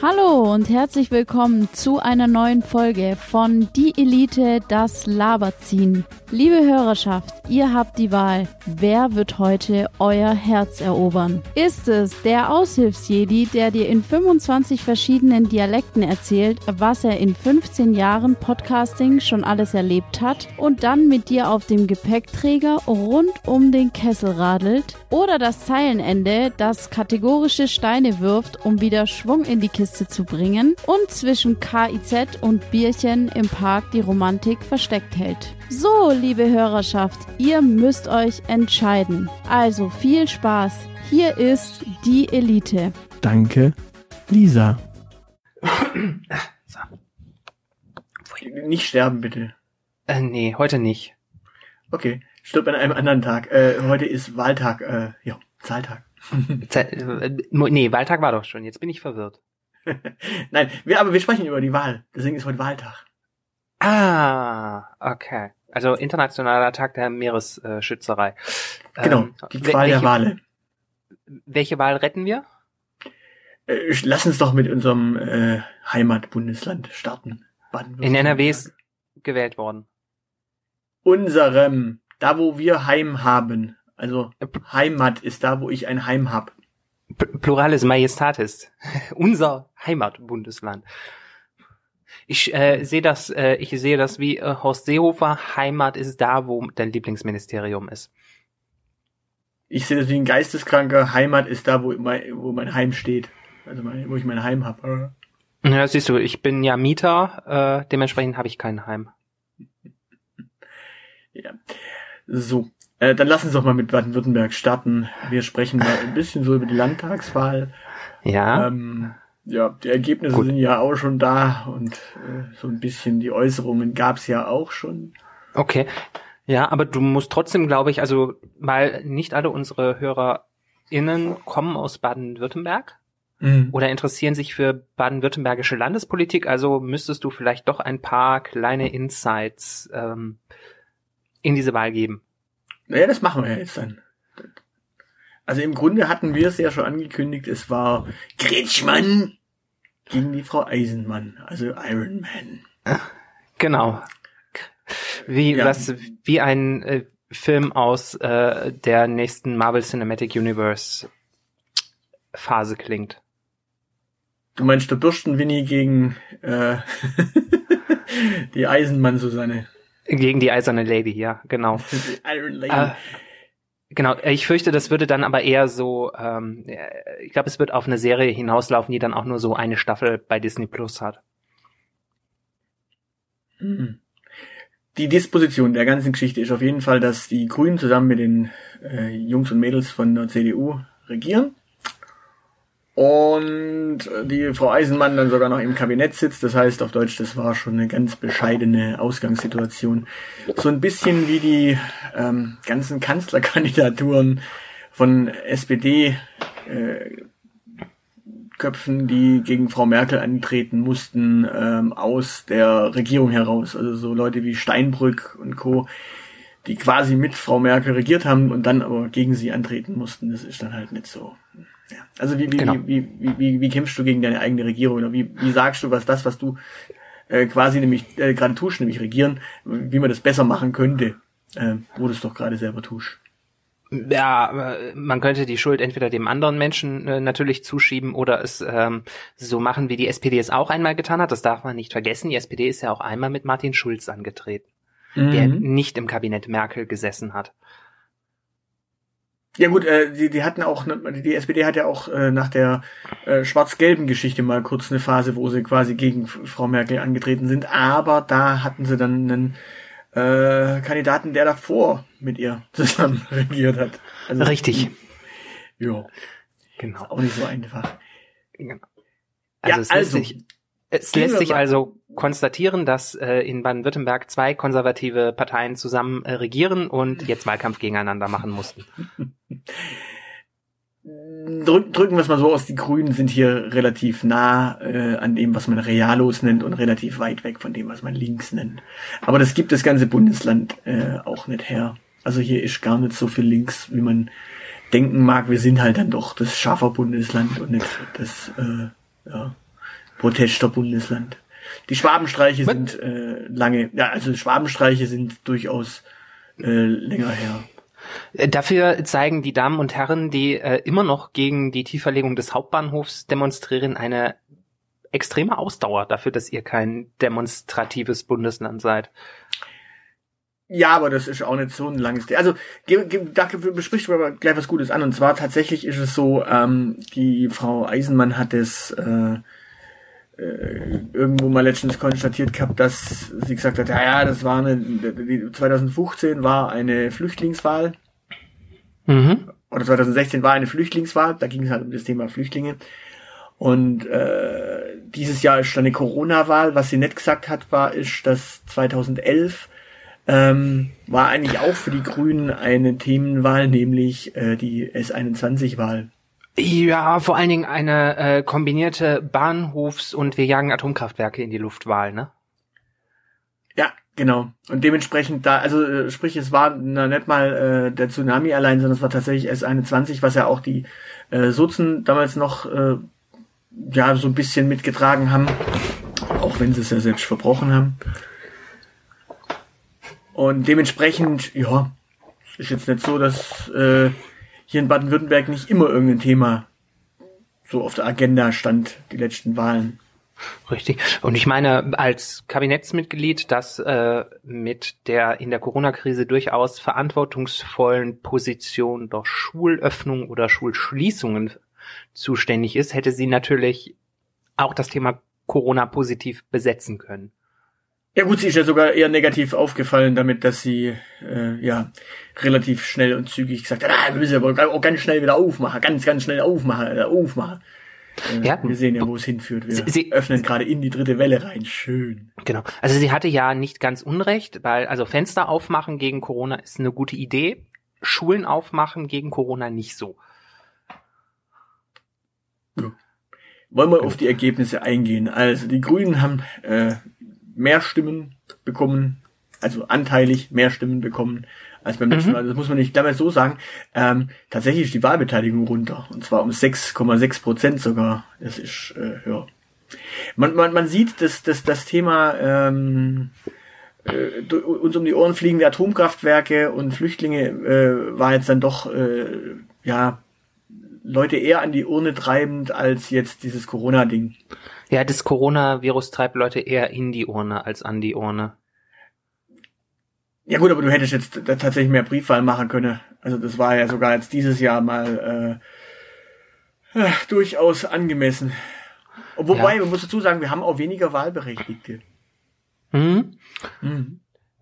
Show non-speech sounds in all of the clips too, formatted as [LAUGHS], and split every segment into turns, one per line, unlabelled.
Hallo und herzlich willkommen zu einer neuen Folge von Die Elite, das Laberziehen. Liebe Hörerschaft, ihr habt die Wahl. Wer wird heute euer Herz erobern? Ist es der Aushilfsjedi, der dir in 25 verschiedenen Dialekten erzählt, was er in 15 Jahren Podcasting schon alles erlebt hat und dann mit dir auf dem Gepäckträger rund um den Kessel radelt? Oder das Zeilenende, das kategorische Steine wirft, um wieder Schwung in die Kiste zu bringen und zwischen KIZ und Bierchen im Park die Romantik versteckt hält? So, liebe Hörerschaft, ihr müsst euch entscheiden. Also viel Spaß. Hier ist die Elite.
Danke, Lisa.
So.
Nicht sterben, bitte.
Äh, nee, heute nicht.
Okay, stirb an einem anderen Tag. Äh, heute ist Wahltag, äh, ja, Zahltag.
Ze äh, nee, Wahltag war doch schon. Jetzt bin ich verwirrt. [LAUGHS]
Nein, wir, aber wir sprechen über die Wahl. Deswegen ist heute Wahltag.
Ah, okay. Also internationaler Tag der Meeresschützerei.
Genau,
Ähm,
die Qual der
welche-
Wale.
Welche Wahl retten wir?
Äh, lass uns doch mit unserem äh, Heimatbundesland starten.
In NRW ist gewählt worden.
Unserem, da wo wir Heim haben. Also
Äh,
Heimat ist da, wo ich ein Heim hab.
P Pluralis Majestatis. [LAUGHS] Unser Heimatbundesland. Ich äh, sehe das, äh, ich sehe das wie äh, Horst Seehofer. Heimat ist da, wo dein Lieblingsministerium ist.
Ich sehe das wie ein Geisteskranker. Heimat ist da, wo mein, wo mein Heim steht. Also mein, wo ich mein Heim hab.
Ja, siehst du, ich bin ja Mieter, äh, dementsprechend habe ich kein Heim. [LAUGHS]
Ja. So, äh, dann lass uns doch mal mit Baden-Württemberg starten. Wir sprechen mal ein bisschen so über die Landtagswahl.
Ja.
Ähm, ja, die Ergebnisse
Gut.
sind ja auch schon da und äh, so ein bisschen die Äußerungen gab's ja auch schon.
Okay. Ja, aber du musst trotzdem, glaube ich, also, weil nicht alle unsere HörerInnen kommen aus Baden-Württemberg oder interessieren sich für baden-württembergische Landespolitik, also müsstest du vielleicht doch ein paar kleine Insights ähm, in diese Wahl geben.
Naja, das machen wir ja jetzt dann. Also im Grunde hatten wir es ja schon angekündigt, es war Kretschmann gegen die Frau Eisenmann, also Iron Man.
Genau. Wie,
Ja.
was, wie ein äh, Film aus äh, der nächsten Marvel Cinematic Universe Phase klingt.
Du meinst der Bürstenwinnie gegen äh, [LAUGHS] die Eisenmann-Susanne.
Gegen die eiserne Lady, ja, genau. [LAUGHS]
Die Iron Lady.
Äh, genau, ich fürchte, das würde dann aber eher so, ähm, äh, ich glaube, es wird auf eine Serie hinauslaufen, die dann auch nur so eine Staffel bei Disney Plus hat.
Hm. Die Disposition der ganzen Geschichte ist auf jeden Fall, dass die Grünen zusammen mit den äh, Jungs und Mädels von der CDU regieren. Und die Frau Eisenmann dann sogar noch im Kabinett sitzt. Das heißt auf Deutsch, das war schon eine ganz bescheidene Ausgangssituation. So ein bisschen wie die ähm, ganzen Kanzlerkandidaturen von SPD äh, die gegen Frau Merkel antreten mussten, ähm, aus der Regierung heraus. Also so Leute wie Steinbrück und Co., die quasi mit Frau Merkel regiert haben und dann aber gegen sie antreten mussten. Das ist dann halt nicht so. Ja. Also wie, wie,
Genau.
wie, wie, wie, wie kämpfst du gegen deine eigene Regierung? Oder wie, wie sagst du, was das, was du äh, quasi nämlich äh, gerade tust, nämlich regieren, wie man das besser machen könnte, äh, wo du es doch gerade selber tust.
Ja, man könnte die Schuld entweder dem anderen Menschen äh, natürlich zuschieben oder es ähm, so machen, wie die SPD es auch einmal getan hat. Das darf man nicht vergessen. Die SPD ist ja auch einmal mit Martin Schulz angetreten, der
Mhm.
nicht im Kabinett Merkel gesessen hat.
Ja gut, äh, die, die hatten auch, ne, die SPD hat ja auch äh, nach der äh, schwarz-gelben Geschichte mal kurz eine Phase, wo sie quasi gegen Frau Merkel angetreten sind, aber da hatten sie dann einen äh, Kandidaten, der davor mit ihr [LAUGHS] zusammen regiert hat. Also,
Richtig.
Ja,
Genau.
auch nicht so einfach.
Genau.
Ja,
Also es
also,
lässt sich, es
gehen
lässt sich also konstatieren, dass äh, in Baden-Württemberg zwei konservative Parteien zusammen äh, regieren und jetzt Wahlkampf gegeneinander machen mussten.
Drück, drücken wir es mal so aus, die Grünen sind hier relativ nah äh, an dem, was man Realos nennt und relativ weit weg von dem, was man links nennt. Aber das gibt das ganze Bundesland äh, auch nicht her. Also hier ist gar nicht so viel links, wie man denken mag. Wir sind halt dann doch das Schaffer Bundesland und nicht das, äh, ja, Protester-Bundesland. Die Schwabenstreiche Was? sind äh, lange, ja, also Schwabenstreiche sind durchaus äh, länger her.
Äh, dafür zeigen die Damen und Herren, die äh, immer noch gegen die Tieferlegung des Hauptbahnhofs demonstrieren, eine extreme Ausdauer dafür, dass ihr kein demonstratives Bundesland seid.
Ja, aber das ist auch nicht so ein langes. Also da besprichst du aber gleich was Gutes an. Und zwar tatsächlich ist es so, ähm, die Frau Eisenmann hat es äh, äh, irgendwo mal letztens konstatiert gehabt, dass sie gesagt hat, ja, ja, das war eine, 2015 war eine Flüchtlingswahl. Mhm. Oder 2016 war eine Flüchtlingswahl, da ging es halt um das Thema Flüchtlinge. Und äh, dieses Jahr ist dann eine Corona-Wahl. Was sie nicht gesagt hat, war, ist, dass 2011 ähm, war eigentlich auch für die Grünen eine Themenwahl, nämlich äh, die S21-Wahl.
Ja, vor allen Dingen eine äh, kombinierte Bahnhofs- und wir jagen Atomkraftwerke in die Luftwahl, ne?
Ja, genau. Und dementsprechend da, also äh, sprich, es war na, nicht mal äh, der Tsunami allein, sondern es war tatsächlich S21, was ja auch die äh, Sozen damals noch äh, ja so ein bisschen mitgetragen haben, auch wenn sie es ja selbst verbrochen haben. Und dementsprechend, ja, ist jetzt nicht so, dass äh, hier in Baden-Württemberg nicht immer irgendein Thema so auf der Agenda stand, die letzten Wahlen.
Richtig. Und ich meine, als Kabinettsmitglied, das äh, mit der in der Corona-Krise durchaus verantwortungsvollen Position der Schulöffnung oder Schulschließungen zuständig ist, hätte sie natürlich auch das Thema Corona positiv besetzen können.
Ja gut, sie ist ja sogar eher negativ aufgefallen damit, dass sie äh, ja relativ schnell und zügig gesagt hat, ah, wir müssen aber auch ganz schnell wieder aufmachen, ganz, ganz schnell aufmachen, äh, aufmachen. Äh, ja, wir sehen ja, wo es hinführt. Wir sie, öffnen gerade in die dritte Welle rein. Schön.
Genau. Also sie hatte ja nicht ganz Unrecht, weil also Fenster aufmachen gegen Corona ist eine gute Idee. Schulen aufmachen gegen Corona nicht so.
Ja. Wollen wir auf die Ergebnisse eingehen. Also die Grünen haben äh, mehr Stimmen bekommen, also anteilig mehr Stimmen bekommen als beim letzten mhm. Mal. Das muss man nicht damals so sagen. Ähm, tatsächlich ist die Wahlbeteiligung runter. Und zwar um 6,6 Prozent sogar. Das ist, äh, ja. Man, man, man sieht, dass, dass das Thema ähm, äh, uns um die Ohren fliegende Atomkraftwerke und Flüchtlinge äh, war jetzt dann doch äh, ja Leute eher an die Urne treibend als jetzt dieses Corona-Ding.
Ja, das Coronavirus treibt Leute eher in die Urne als an die Urne.
Ja gut, aber du hättest jetzt tatsächlich mehr Briefwahl machen können. Also das war ja sogar jetzt dieses Jahr mal äh, äh, durchaus angemessen. Wobei, ja. man muss dazu sagen, wir haben auch weniger Wahlberechtigte.
Mhm. Mhm.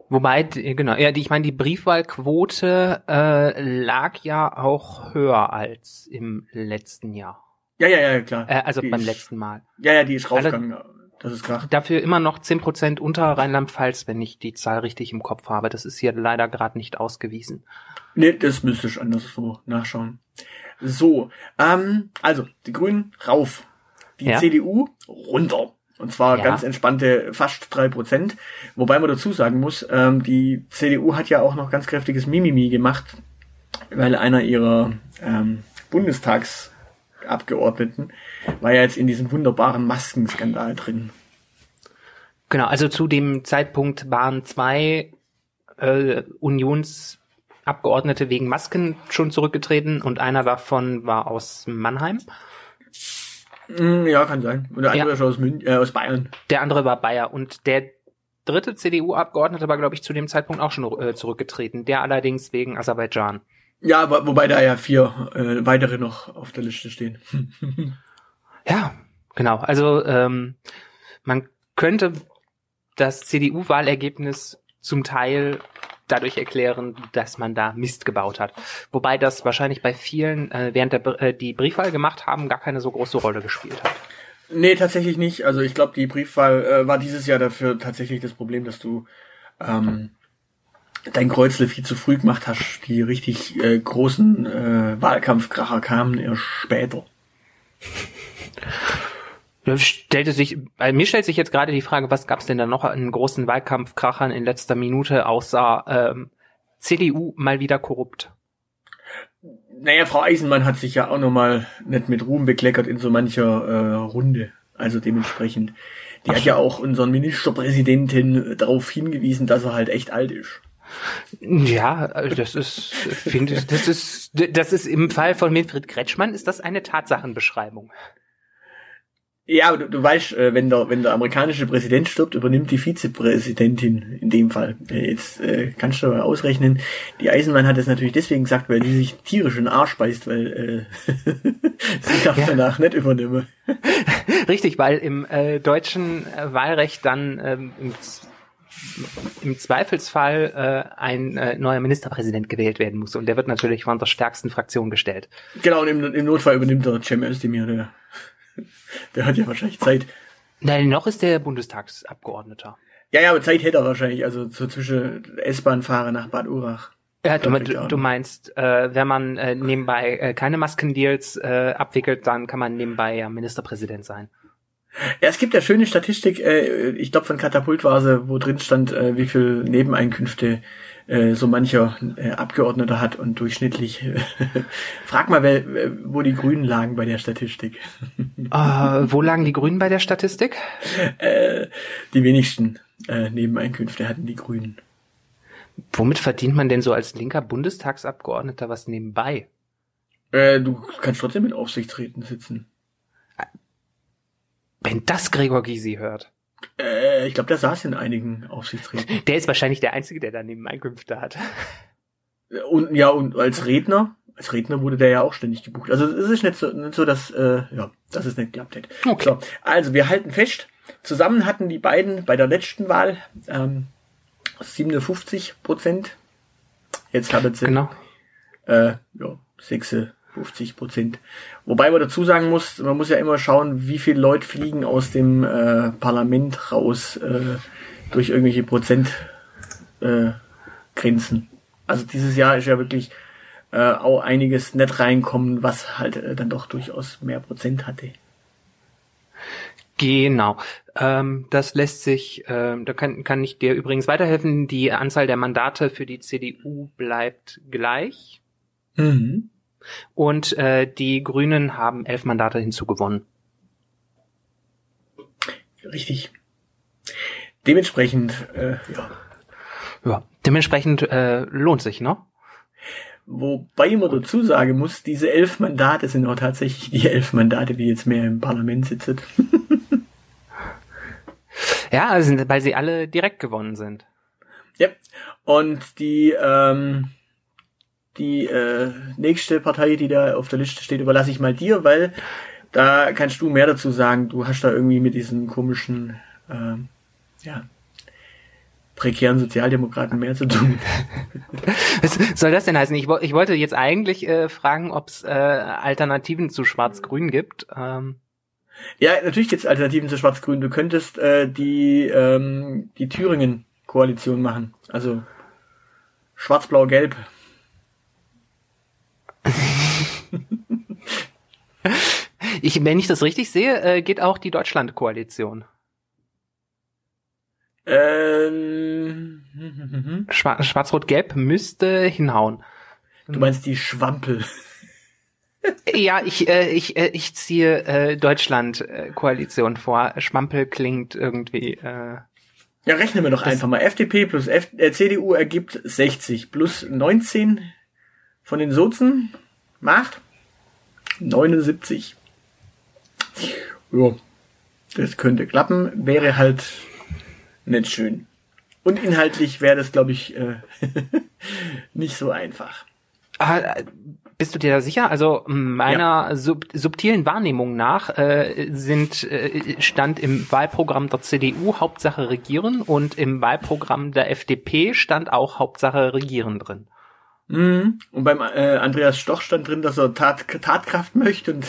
Wobei, genau, ja, die, ich meine, die Briefwahlquote äh, lag ja auch höher als im letzten Jahr.
Ja, ja, ja, klar.
Äh, also die beim ist, letzten Mal.
Ja, ja, die ist rausgegangen. Also, das ist klar.
Dafür immer noch zehn Prozent unter Rheinland-Pfalz, wenn ich die Zahl richtig im Kopf habe. Das ist hier leider gerade nicht ausgewiesen.
Nee, das müsste ich anderswo nachschauen. So, ähm, also, die Grünen rauf. Die ja. CDU runter. Und zwar ja. ganz entspannte fast drei Prozent. Wobei man dazu sagen muss, ähm, die CDU hat ja auch noch ganz kräftiges Mimimi gemacht, weil einer ihrer ähm, Bundestags Abgeordneten, war ja jetzt in diesem wunderbaren Maskenskandal drin.
Genau, also zu dem Zeitpunkt waren zwei äh, Unionsabgeordnete wegen Masken schon zurückgetreten und einer davon war aus Mannheim.
Mm, ja, kann sein. Und der andere ja. ist aus, Mün äh, aus Bayern.
Der andere war Bayer und der dritte CDU-Abgeordnete war, glaube ich, zu dem Zeitpunkt auch schon äh, zurückgetreten. Der allerdings wegen Aserbaidschan.
Ja, wobei da ja vier äh, weitere noch auf der Liste stehen. [LAUGHS]
ja, genau. Also ähm, man könnte das CDU-Wahlergebnis zum Teil dadurch erklären, dass man da Mist gebaut hat. Wobei das wahrscheinlich bei vielen, äh, während der äh, die Briefwahl gemacht haben, gar keine so große Rolle gespielt hat.
Nee, tatsächlich nicht. Also ich glaube, die Briefwahl äh, war dieses Jahr dafür tatsächlich das Problem, dass du ähm, dein Kreuzle viel zu früh gemacht hast. Die richtig äh, großen äh, Wahlkampfkracher kamen erst später.
Stellte sich, bei mir stellt sich jetzt gerade die Frage, was gab es denn da noch an großen Wahlkampfkrachern in letzter Minute, außer ähm, CDU mal wieder korrupt?
Naja, Frau Eisenmann hat sich ja auch nochmal nicht mit Ruhm bekleckert in so mancher äh, Runde. Also dementsprechend. Die hat ja auch unseren Ministerpräsidenten darauf hingewiesen, dass er halt echt alt ist.
Ja, das ist, finde ich, das ist, das ist im Fall von Wilfried Kretschmann ist das eine Tatsachenbeschreibung.
Ja, aber du, du weißt, äh, wenn der, wenn der amerikanische Präsident stirbt, übernimmt die Vizepräsidentin in dem Fall. Äh, jetzt äh, kannst du mal ausrechnen. Die Eisenbahn hat das natürlich deswegen gesagt, weil die sich tierisch in den Arsch beißt, weil äh, [LAUGHS] sie darf ja. danach nicht übernehmen. [LAUGHS]
Richtig, weil im äh, deutschen äh, Wahlrecht dann ähm, im, Zweifelsfall äh, ein äh, neuer Ministerpräsident gewählt werden muss. Und der wird natürlich von der stärksten Fraktion gestellt.
Genau, und im, im Notfall übernimmt der Cem Özdemir, der der hat ja wahrscheinlich Zeit.
Nein, noch ist der Bundestagsabgeordneter.
Ja, ja, aber Zeit hätte er wahrscheinlich, also so zwischen S-Bahn fahre nach Bad Urach.
Ja, du, du, meinst, äh, wenn man äh, nebenbei äh, keine Maskendeals äh, abwickelt, dann kann man nebenbei ja Ministerpräsident sein.
Ja, es gibt ja schöne Statistik, äh, ich glaube von Katapult war sie, wo drin stand, äh, wie viel Nebeneinkünfte äh, so mancher äh, Abgeordneter hat und durchschnittlich. [LAUGHS] Frag mal, wer, wo die Grünen lagen bei der Statistik.
äh, [LAUGHS] wo lagen die Grünen bei der Statistik?
Äh, die wenigsten äh, Nebeneinkünfte hatten die Grünen.
Womit verdient man denn so als linker Bundestagsabgeordneter was nebenbei?
Äh, du kannst trotzdem mit Aufsichtsräten sitzen.
Wenn das Gregor Gysi hört.
Äh, ich glaube, der saß in einigen Aufsichtsräten. [LAUGHS]
Der ist wahrscheinlich der Einzige, der daneben Einkünfte hat.
Und ja, und als Redner, als Redner wurde der ja auch ständig gebucht. Also es ist nicht so, nicht so dass, äh, ja, dass es nicht geklappt hätte. Okay. So, also wir halten fest, zusammen hatten die beiden bei der letzten Wahl ähm, 57 Prozent. Jetzt haben sie genau. äh, ja, 6, 50 Prozent. Wobei man dazu sagen muss, man muss ja immer schauen, wie viele Leute fliegen aus dem äh, Parlament raus äh, durch irgendwelche Prozentgrenzen. Äh, also dieses Jahr ist ja wirklich äh, auch einiges nicht reinkommen, was halt äh, dann doch durchaus mehr Prozent hatte.
Genau. Ähm, das lässt sich, ähm, da kann, kann ich dir übrigens weiterhelfen. Die Anzahl der Mandate für die CDU bleibt gleich. Mhm. Und äh, die Grünen haben elf Mandate hinzugewonnen.
Richtig. Dementsprechend, äh, ja.
Ja, dementsprechend äh, lohnt sich, ne?
Wobei man dazu sagen muss, diese elf Mandate sind auch tatsächlich die elf Mandate, die jetzt mehr im Parlament sitzen. [LAUGHS]
ja, also, weil sie alle direkt gewonnen sind.
Ja, und die ähm, die äh, nächste Partei, die da auf der Liste steht, überlasse ich mal dir, weil da kannst du mehr dazu sagen. Du hast da irgendwie mit diesen komischen, äh, ja, prekären Sozialdemokraten mehr zu tun. [LAUGHS]
Was soll das denn heißen? Ich, ich wollte jetzt eigentlich äh, fragen, ob es äh, Alternativen zu Schwarz-Grün gibt. Ähm.
Ja, natürlich gibt es Alternativen zu Schwarz-Grün. Du könntest äh, die, ähm, die Thüringen-Koalition machen. Also Schwarz-Blau-Gelb.
Ich, wenn ich das richtig sehe, äh, geht auch die Deutschland-Koalition.
Ähm,
Schwarz-Rot-Gelb müsste hinhauen.
Du meinst die Schwampel?
ja, ich, äh, ich, äh, ich ziehe äh, Deutschland-Koalition vor. Schwampel klingt irgendwie. Äh,
ja, rechnen wir doch einfach mal. FDP plus F äh, CDU ergibt 60 plus 19 von den Sozen macht 79. Ja, das könnte klappen, wäre halt nicht schön. Und inhaltlich wäre das, glaube ich, äh, [LAUGHS] nicht so einfach.
Ah, bist du dir da sicher? Also meiner ja. sub subtilen Wahrnehmung nach äh, sind äh, stand im Wahlprogramm der CDU Hauptsache regieren und im Wahlprogramm der FDP stand auch Hauptsache regieren drin.
Mhm. Und beim äh, Andreas Stoch stand drin, dass er Tat, Tatkraft möchte und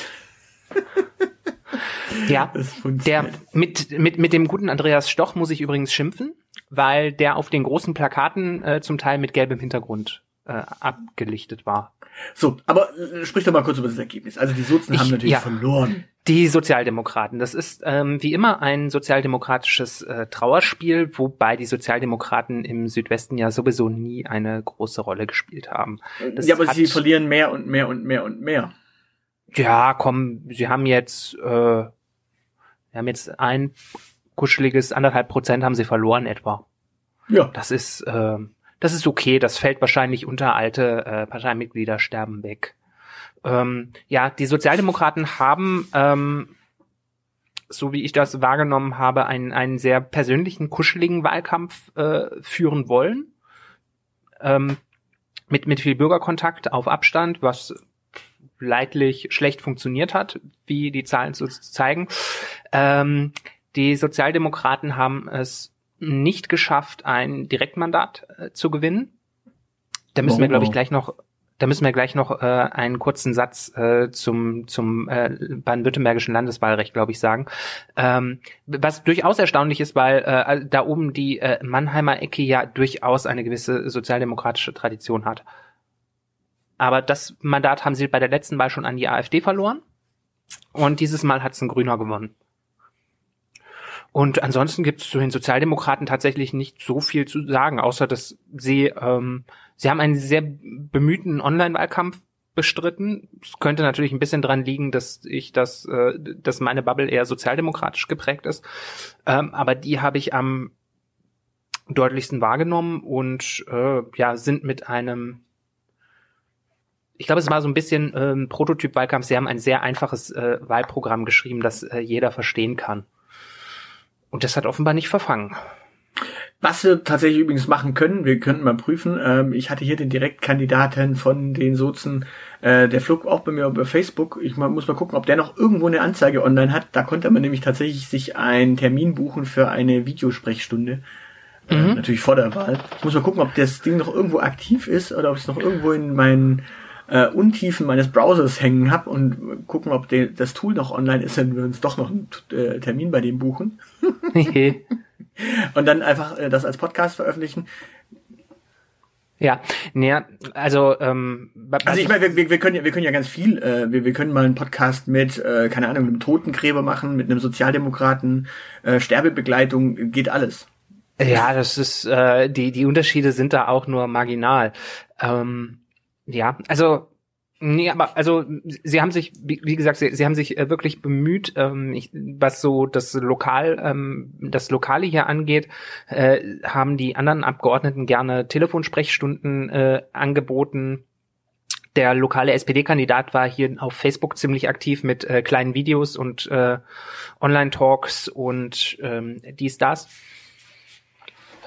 [LAUGHS]
ja, der mit, mit, mit dem guten Andreas Stoch muss ich übrigens schimpfen, weil der auf den großen Plakaten äh, zum Teil mit gelbem Hintergrund äh, abgelichtet war.
So, aber äh, sprich doch mal kurz über das Ergebnis. Also die Sozen ich, haben natürlich ja, verloren.
Die Sozialdemokraten. Das ist ähm, wie immer ein sozialdemokratisches äh, Trauerspiel, wobei die Sozialdemokraten im Südwesten ja sowieso nie eine große Rolle gespielt haben.
Das ja, aber sie verlieren mehr und mehr und mehr und mehr.
Ja, komm, sie haben jetzt äh, Wir haben jetzt ein kuscheliges anderthalb Prozent haben sie verloren etwa. Ja. Das ist, äh, das ist okay. Das fällt wahrscheinlich unter alte äh, Parteimitglieder sterben weg. Ähm, ja, die Sozialdemokraten haben, ähm, so wie ich das wahrgenommen habe, einen, einen sehr persönlichen, kuscheligen Wahlkampf äh, führen wollen. Ähm, mit, mit viel Bürgerkontakt auf Abstand, was leidlich schlecht funktioniert hat, wie die Zahlen so zeigen. Ähm, die Sozialdemokraten haben es nicht geschafft, ein Direktmandat äh, zu gewinnen. Da müssen oh, wir, glaube ich, gleich noch da müssen wir gleich noch äh, einen kurzen Satz äh, zum, zum äh, baden-württembergischen Landeswahlrecht, glaube ich, sagen. Ähm, was durchaus erstaunlich ist, weil äh, da oben die äh, Mannheimer Ecke ja durchaus eine gewisse sozialdemokratische Tradition hat. Aber das Mandat haben sie bei der letzten Wahl schon an die AfD verloren. Und dieses Mal hat es ein Grüner gewonnen. Und ansonsten gibt es zu den Sozialdemokraten tatsächlich nicht so viel zu sagen, außer dass sie, ähm, sie haben einen sehr bemühten Online-Wahlkampf bestritten. Es könnte natürlich ein bisschen dran liegen, dass ich das, äh, dass meine Bubble eher sozialdemokratisch geprägt ist. Ähm, aber die habe ich am deutlichsten wahrgenommen und äh, ja, sind mit einem ich glaube, es war so ein bisschen ähm, Prototyp-Wahlkampf. Sie haben ein sehr einfaches äh, Wahlprogramm geschrieben, das äh, jeder verstehen kann. Und das hat offenbar nicht verfangen.
Was wir tatsächlich übrigens machen können, wir könnten mal prüfen. Ähm, ich hatte hier den Direktkandidaten von den Sozen, äh, der flog auch bei mir über Facebook. Ich mal, muss mal gucken, ob der noch irgendwo eine Anzeige online hat. Da konnte man nämlich tatsächlich sich einen Termin buchen für eine Videosprechstunde. Äh, mhm. Natürlich vor der Wahl. Ich muss mal gucken, ob das Ding noch irgendwo aktiv ist oder ob es noch irgendwo in meinen äh, Untiefen meines Browsers hängen habe und gucken, ob de, das Tool noch online ist, wenn wir uns doch noch einen äh, Termin bei dem buchen. [LAUGHS] und dann einfach äh, das als Podcast veröffentlichen.
Ja, naja, also ähm,
also ich meine, wir, wir, können ja wir können ja ganz viel. Äh, wir, wir können mal einen Podcast mit äh, keine Ahnung einem Totengräber machen, mit einem Sozialdemokraten, äh, Sterbebegleitung, geht alles.
Ja, das ist äh, die die Unterschiede sind da auch nur marginal. Ähm, ja, also Nee, aber also sie haben sich, wie, gesagt, sie, sie haben sich äh, wirklich bemüht, ähm, ich, was so das Lokal, ähm, das Lokale hier angeht, äh, haben die anderen Abgeordneten gerne Telefonsprechstunden äh, angeboten. Der lokale SPD-Kandidat war hier auf Facebook ziemlich aktiv mit äh, kleinen Videos und äh, Online-Talks und ähm, dies, das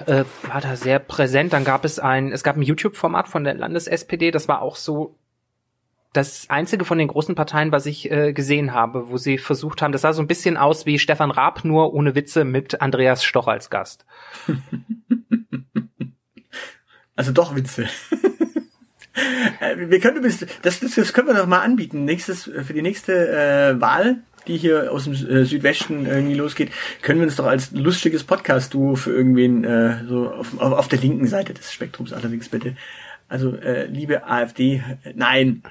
äh, war da sehr präsent. Dann gab es ein, es gab ein YouTube-Format von der Landes-SPD, das war auch so das einzige von den großen Parteien, was ich äh, gesehen habe, wo sie versucht haben, das sah so ein bisschen aus wie Stefan Raab, nur ohne Witze mit Andreas Stoch als Gast. [LAUGHS]
Also doch Witze. [LAUGHS] Äh, wir können das, das, das können wir doch mal anbieten. Nächstes, für die nächste äh, Wahl die hier aus dem äh, Südwesten irgendwie losgeht, können wir uns doch als lustiges Podcast-Duo für irgendwen äh, so auf, auf, auf der linken Seite des Spektrums allerdings bitte. Also äh, liebe AfD, nein.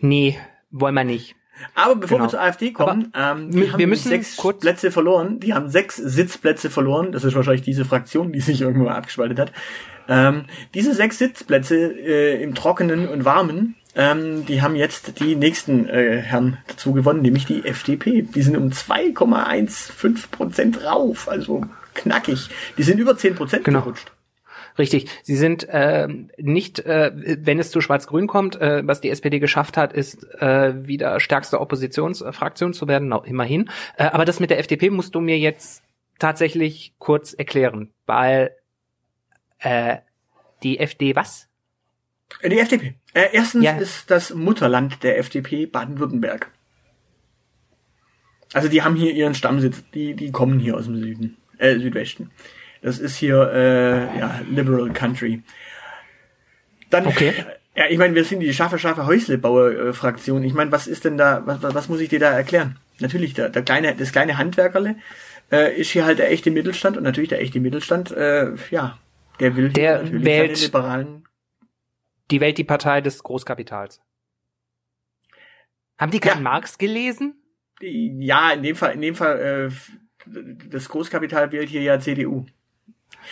Nee, wollen wir nicht.
Aber bevor genau. wir zur AfD kommen, Aber ähm, die haben müssen sechs kurz Plätze verloren. Die haben sechs Sitzplätze verloren. Das ist wahrscheinlich diese Fraktion, die sich irgendwo abgespaltet hat. Ähm, diese sechs Sitzplätze äh, im Trockenen und Warmen ähm, die haben jetzt die nächsten äh, Herren dazu gewonnen, nämlich die FDP. Die sind um 2,15 Prozent rauf, also knackig. Die sind über 10 Prozent genau. gerutscht.
Richtig. Sie sind äh, nicht, äh, wenn es zu Schwarz-Grün kommt, äh, was die SPD geschafft hat, ist äh, wieder stärkste Oppositionsfraktion zu werden, immerhin. Äh, aber das mit der FDP musst du mir jetzt tatsächlich kurz erklären, weil äh, die FD was?
Äh, die FDP. Äh, erstens ja. ist das Mutterland der FDP Baden-Württemberg. Also die haben hier ihren Stammsitz, die, die kommen hier aus dem Süden, äh, Südwesten. Das ist hier äh, ja, Liberal Country. Dann, okay. ja, ich meine, wir sind die scharfe, scharfe Häuslebauer-Fraktion. Ich meine, was ist denn da, was, was muss ich dir da erklären? Natürlich, der, der kleine, das kleine Handwerkerle äh, ist hier halt der echte Mittelstand und natürlich der echte Mittelstand, äh, ja, der will
der natürlich wählt, seine liberalen die Welt die Partei des Großkapitals. Haben die keinen ja. Marx gelesen?
Ja, in dem Fall, in dem Fall, äh, das Großkapital wählt hier ja CDU.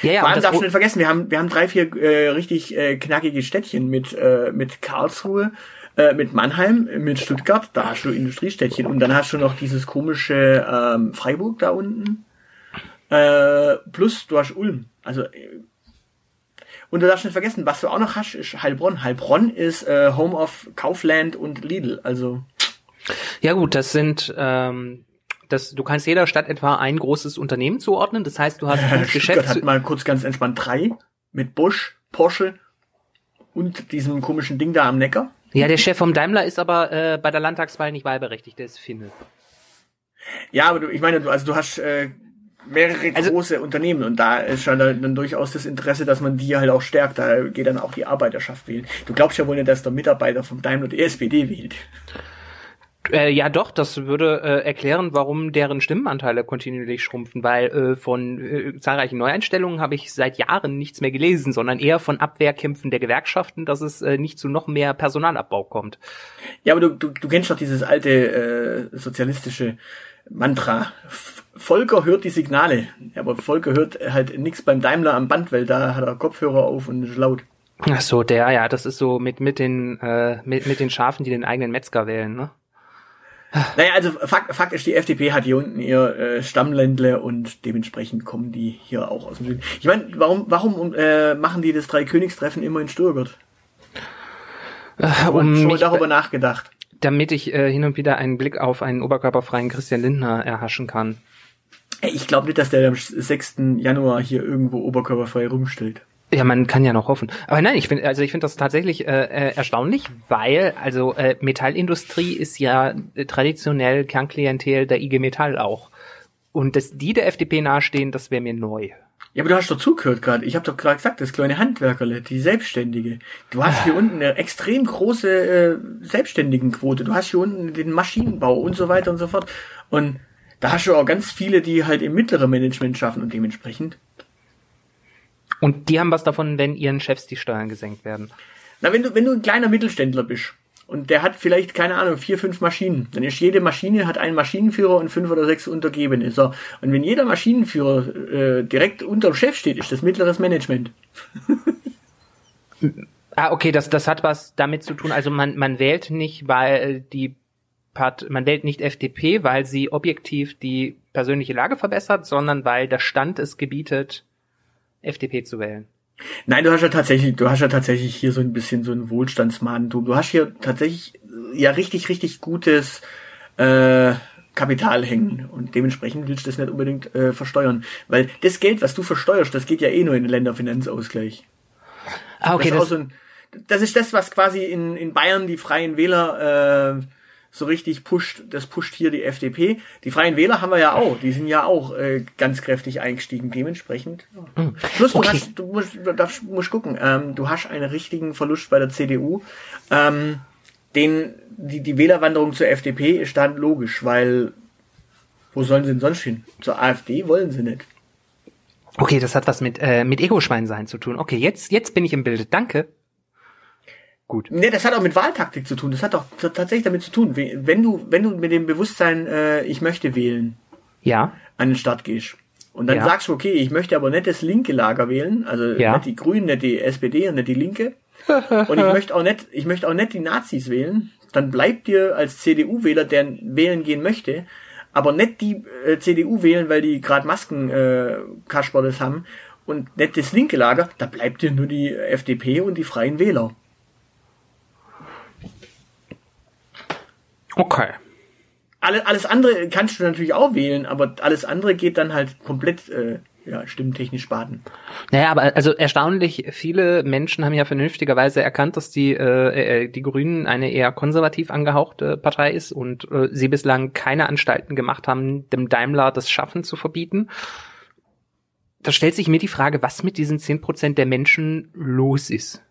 Ja, ja, Vor allem darfst du nicht vergessen, wir haben, wir haben drei, vier äh, richtig äh, knackige Städtchen mit, äh, mit Karlsruhe, äh, mit Mannheim, mit Stuttgart, da hast du Industriestädtchen und dann hast du noch dieses komische ähm, Freiburg da unten. Äh, plus du hast Ulm. Also äh, und du darfst nicht vergessen, was du auch noch hast, ist Heilbronn. Heilbronn ist äh, Home of Kaufland und Lidl. Also
ja gut, das sind ähm, das, du kannst jeder Stadt etwa ein großes Unternehmen zuordnen. Das heißt, du hast [LAUGHS]
fünf Geschäfte. hat mal kurz ganz entspannt drei mit Bosch, Porsche und diesem komischen Ding da am Neckar.
Ja, der Chef vom Daimler ist aber äh, bei der Landtagswahl nicht wahlberechtigt. Der ist Finne.
Ja, aber du, ich meine, du, also du hast äh, mehrere also, große Unternehmen und da ist schon dann durchaus das Interesse, dass man die halt auch stärkt. Da geht dann auch die Arbeiterschaft wählen. Du glaubst ja wohl nicht, dass der Mitarbeiter vom Daimler die SPD wählt.
Äh, ja, doch, das würde äh, erklären, warum deren Stimmenanteile kontinuierlich schrumpfen, weil äh, von äh, zahlreichen Neueinstellungen habe ich seit Jahren nichts mehr gelesen, sondern eher von Abwehrkämpfen der Gewerkschaften, dass es äh, nicht zu noch mehr Personalabbau kommt.
Ja, aber du, du, du kennst doch dieses alte äh, sozialistische Mantra. Volker hört die Signale. Aber Volker hört halt nichts beim Daimler am Band, weil da hat er Kopfhörer auf und ist laut.
Ach so, der, ja, das ist so mit, mit den, äh, mit, mit den Schafen, die den eigenen Metzger wählen, ne?
Naja, also Fakt, Fakt ist, die FDP hat hier unten ihr äh, Stammländle und dementsprechend kommen die hier auch aus dem Süden. Ich meine, warum, warum äh, machen die das Dreikönigstreffen immer in Stuttgart?
Äh, um
schon darüber nachgedacht
damit ich äh, hin und wieder einen Blick auf einen oberkörperfreien Christian Lindner erhaschen kann.
Ich glaube nicht, dass der am 6. Januar hier irgendwo oberkörperfrei rumstellt.
Ja, man kann ja noch hoffen. Aber nein, ich finde, also ich finde das tatsächlich äh, äh, erstaunlich, weil also äh, Metallindustrie ist ja äh, traditionell Kernklientel der IG Metall auch. Und dass die der FDP nahestehen, das wäre mir neu.
Ja, aber du hast doch zugehört gerade. Ich habe doch gerade gesagt, das kleine Handwerkerle, die Selbstständige. Du hast hier unten eine extrem große äh, Selbstständigenquote. Du hast hier unten den Maschinenbau und so weiter und so fort. Und da hast du auch ganz viele, die halt im mittleren Management schaffen und dementsprechend.
Und die haben was davon, wenn ihren Chefs die Steuern gesenkt werden.
Na, wenn du, wenn du ein kleiner Mittelständler bist und der hat vielleicht, keine Ahnung, vier, fünf Maschinen. Dann ist jede Maschine hat einen Maschinenführer und fünf oder sechs Untergebene. So. Und wenn jeder Maschinenführer äh, direkt unter dem Chef steht, ist das mittleres Management. [LAUGHS]
ah, okay, das, das hat was damit zu tun. Also man, man wählt nicht, weil die Part, man wählt nicht FDP, weil sie objektiv die persönliche Lage verbessert, sondern weil der Stand es gebietet, FDP zu wählen.
Nein, du hast ja tatsächlich, du hast ja tatsächlich hier so ein bisschen so ein Wohlstandsmahntum. Du hast hier tatsächlich ja richtig, richtig gutes äh, Kapital hängen und dementsprechend willst du das nicht unbedingt äh, versteuern. Weil das Geld, was du versteuerst, das geht ja eh nur in den Länderfinanzausgleich. Ah, okay. Das ist, das, so ein, das, ist das, was quasi in, in Bayern die Freien Wähler äh, so richtig pusht, das pusht hier die FDP. Die Freien Wähler haben wir ja auch, die sind ja auch äh, ganz kräftig eingestiegen, dementsprechend. Ja. Mhm. Plus, du, okay. hast, du musst, du darfst, musst gucken, ähm, du hast einen richtigen Verlust bei der CDU. Ähm, den, die, die Wählerwanderung zur FDP ist dann logisch, weil wo sollen sie denn sonst hin? Zur AfD wollen sie nicht.
Okay, das hat was mit, äh, mit Ego-Schwein sein zu tun. Okay, jetzt, jetzt bin ich im Bilde. Danke.
Gut. Nee, das hat auch mit Wahltaktik zu tun. Das hat auch tatsächlich damit zu tun. Wenn du, wenn du mit dem Bewusstsein, äh, ich möchte wählen,
ja.
an den Start gehst. Und dann ja. sagst du, okay, ich möchte aber nicht das linke Lager wählen, also ja. nicht die Grünen, nicht die SPD und nicht die Linke. [LAUGHS] und ich möchte auch nicht, ich möchte auch nicht die Nazis wählen. Dann bleibt dir als CDU-Wähler, der wählen gehen möchte, aber nicht die äh, CDU wählen, weil die gerade Masken äh, Kasperles haben und nicht das linke Lager, da bleibt dir nur die FDP und die Freien Wähler.
Okay.
Alles, alles andere kannst du natürlich auch wählen, aber alles andere geht dann halt komplett äh, ja, stimmtechnisch baden.
Naja, aber also erstaunlich viele Menschen haben ja vernünftigerweise erkannt, dass die, äh, äh, die Grünen eine eher konservativ angehauchte Partei ist und äh, sie bislang keine Anstalten gemacht haben, dem Daimler das Schaffen zu verbieten. Da stellt sich mir die Frage, was mit diesen zehn Prozent der Menschen los ist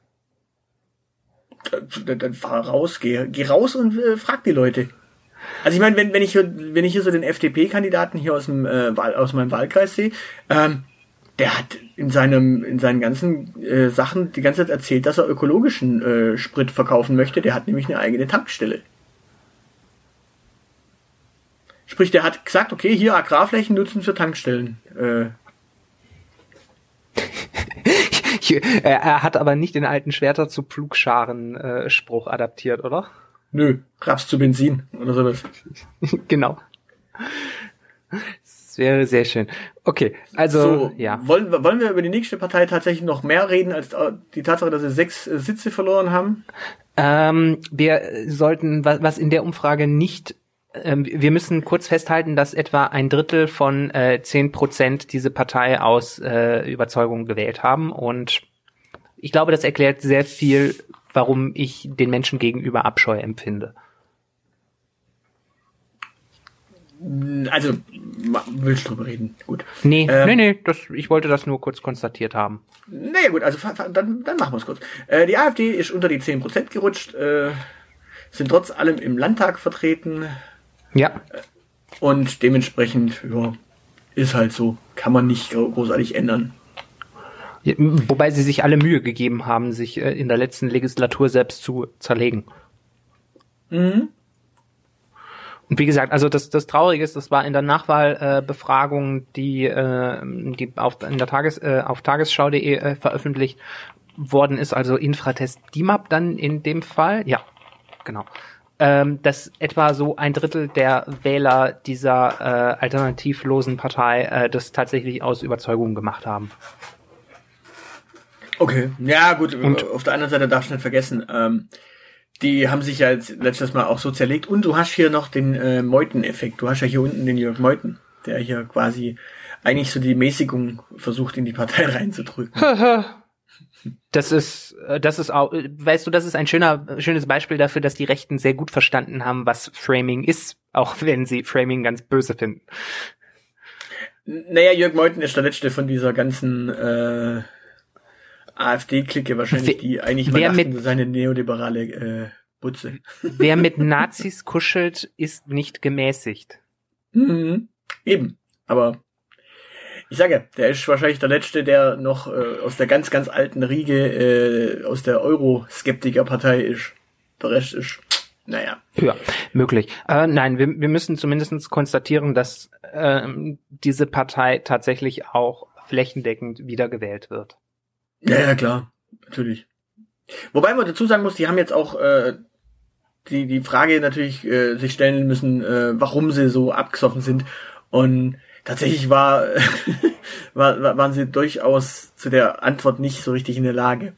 dann, dann fahr raus, geh, geh raus und äh, frag die Leute. Also ich meine, wenn, wenn ich wenn ich hier so den FDP-Kandidaten hier aus dem äh, aus meinem Wahlkreis sehe, ähm, der hat in seinem in seinen ganzen äh, Sachen die ganze Zeit erzählt, dass er ökologischen äh, Sprit verkaufen möchte. Der hat nämlich eine eigene Tankstelle. Sprich, der hat gesagt, okay, hier Agrarflächen nutzen für Tankstellen. Äh,
er hat aber nicht den alten Schwerter zu Pflugscharen-Spruch äh, adaptiert, oder?
Nö, Raps zu Benzin oder sowas. [LAUGHS]
genau. Das wäre sehr schön. Okay, also
so, ja. Wollen, wollen wir über die nächste Partei tatsächlich noch mehr reden als die Tatsache, dass sie sechs äh, Sitze verloren haben?
Ähm, wir sollten, was, was in der Umfrage nicht ähm, wir müssen kurz festhalten, dass etwa ein Drittel von äh, zehn äh, Prozent diese Partei aus äh, Überzeugung gewählt haben. Und ich glaube, das erklärt sehr viel, warum ich den Menschen gegenüber Abscheu empfinde.
Also, willst du drüber reden? Gut.
Nee, ähm, nee, nee, das, ich wollte das nur kurz konstatiert haben.
Naja, gut, also dann, dann machen wir es kurz. Äh, die AfD ist unter die 10% gerutscht, äh, sind trotz allem im Landtag vertreten.
Ja.
Und dementsprechend, ja, ist halt so. Kann man nicht großartig ändern.
Ja, wobei sie sich alle Mühe gegeben haben, sich äh, in der letzten Legislatur selbst zu zerlegen. Mhm. Und wie gesagt, also das, das Traurige ist, das war in der Nachwahlbefragung, äh, die, äh, die auf, in der Tages, äh, auf tagesschau.de äh, veröffentlicht worden ist, also Infratest DIMAP dann in dem Fall, ja, genau, ähm, dass etwa so ein Drittel der Wähler dieser äh, alternativlosen Partei äh, das tatsächlich aus Überzeugung gemacht haben.
Okay, ja gut, Und, auf der anderen Seite darfst du nicht vergessen, ähm, die haben sich ja jetzt letztes Mal auch so zerlegt. Und du hast hier noch den äh, Meuthen-Effekt. Du hast ja hier unten den Jörg Meuthen, der hier quasi eigentlich so die Mäßigung versucht, in die Partei [LAUGHS] reinzudrücken.
Das ist, äh, das ist auch, weißt du, das ist ein schöner, schönes Beispiel dafür, dass die Rechten sehr gut verstanden haben, was Framing ist, auch wenn sie Framing ganz böse finden.
Naja, Jörg Meuthen ist der letzte von dieser ganzen äh, AfD-Clique wahrscheinlich, die eigentlich
mal mit,
seine neoliberale äh, Butze. [LAUGHS]
Wer mit Nazis kuschelt, ist nicht gemäßigt.
Mhm. Eben. Aber ich sage, der ist wahrscheinlich der Letzte, der noch äh, aus der ganz, ganz alten Riege, äh, aus der Euro-Skeptiker-Partei ist. Der Rest ist, naja.
Ja, möglich. Äh, nein, wir, wir müssen zumindest konstatieren, dass äh, diese Partei tatsächlich auch flächendeckend wiedergewählt wird.
Ja, ja, klar, natürlich. Wobei man dazu sagen muss, die haben jetzt auch äh, die die Frage natürlich äh, sich stellen müssen, äh, warum sie so abgesoffen sind. Und tatsächlich [LAUGHS] war, war waren sie durchaus zu der Antwort nicht so richtig in der Lage.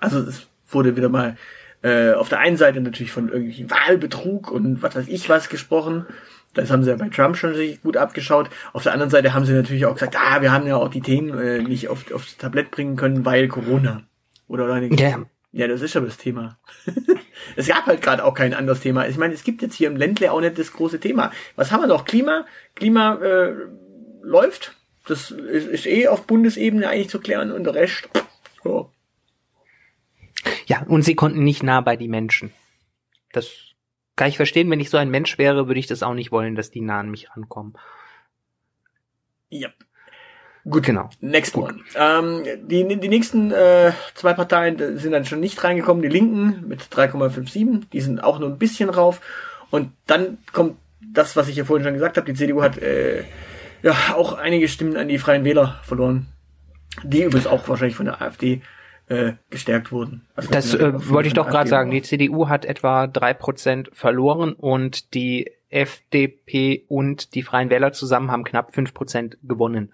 Also es wurde wieder mal äh, auf der einen Seite natürlich von irgendwelchen Wahlbetrug und was weiß ich was gesprochen. Das haben sie ja bei Trump schon sich gut abgeschaut. Auf der anderen Seite haben sie natürlich auch gesagt, ah, wir haben ja auch die Themen äh, nicht auf, aufs Tablett bringen können, weil Corona. Oder oder
ja.
ja, das ist aber das Thema. [LAUGHS] es gab halt gerade auch kein anderes Thema. Ich meine, es gibt jetzt hier im Ländle auch nicht das große Thema. Was haben wir noch? Klima, Klima äh, läuft. Das ist, ist eh auf Bundesebene eigentlich zu klären und der Rest. So.
Ja, und sie konnten nicht nah bei die Menschen. Das kann ich verstehen, wenn ich so ein Mensch wäre, würde ich das auch nicht wollen, dass die nah an mich rankommen.
Yep. Gut, genau. Next Gut. one. Ähm, die, die nächsten äh, zwei Parteien sind dann schon nicht reingekommen. Die Linken mit 3,57, die sind auch nur ein bisschen rauf. Und dann kommt das, was ich ja vorhin schon gesagt habe. Die CDU hat äh, ja auch einige Stimmen an die Freien Wähler verloren. Die übrigens auch wahrscheinlich von der AfD äh, gestärkt wurden.
Also das äh, wollte ich doch gerade sagen. Die CDU hat etwa drei Prozent verloren und die FDP und die Freien Wähler zusammen haben knapp fünf Prozent gewonnen.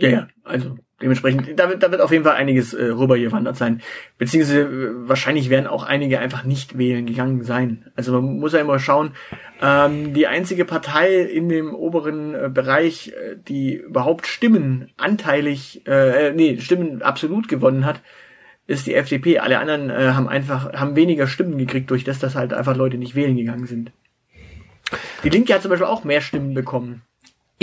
Ja, ja, also dementsprechend, da wird, da wird auf jeden Fall einiges äh, rübergewandert sein. Beziehungsweise äh, wahrscheinlich werden auch einige einfach nicht wählen gegangen sein. Also man muss ja immer schauen, ähm, die einzige Partei in dem oberen äh, Bereich, äh, die überhaupt Stimmen anteilig, äh, äh, nee, Stimmen absolut gewonnen hat, ist die FDP. Alle anderen äh, haben einfach, haben weniger Stimmen gekriegt, durch das, dass halt einfach Leute nicht wählen gegangen sind. Die Linke hat zum Beispiel auch mehr Stimmen bekommen.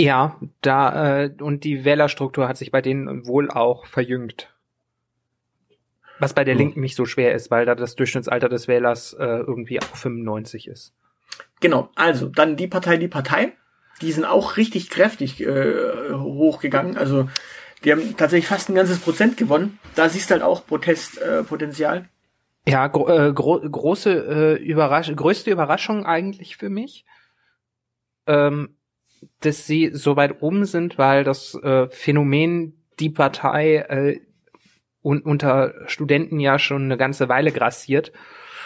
Ja, da äh, und die Wählerstruktur hat sich bei denen wohl auch verjüngt. Was bei der oh. Linken nicht so schwer ist, weil da das Durchschnittsalter des Wählers äh, irgendwie auch 95 ist.
Genau, also dann die Partei, die Partei. Die sind auch richtig kräftig äh, hochgegangen. Also die haben tatsächlich fast ein ganzes Prozent gewonnen. Da siehst du halt auch Protestpotenzial.
Äh, ja, gro äh, gro große äh, Überraschung, größte Überraschung eigentlich für mich. Ähm, dass sie so weit oben sind, weil das äh, Phänomen die Partei äh, un unter Studenten ja schon eine ganze Weile grassiert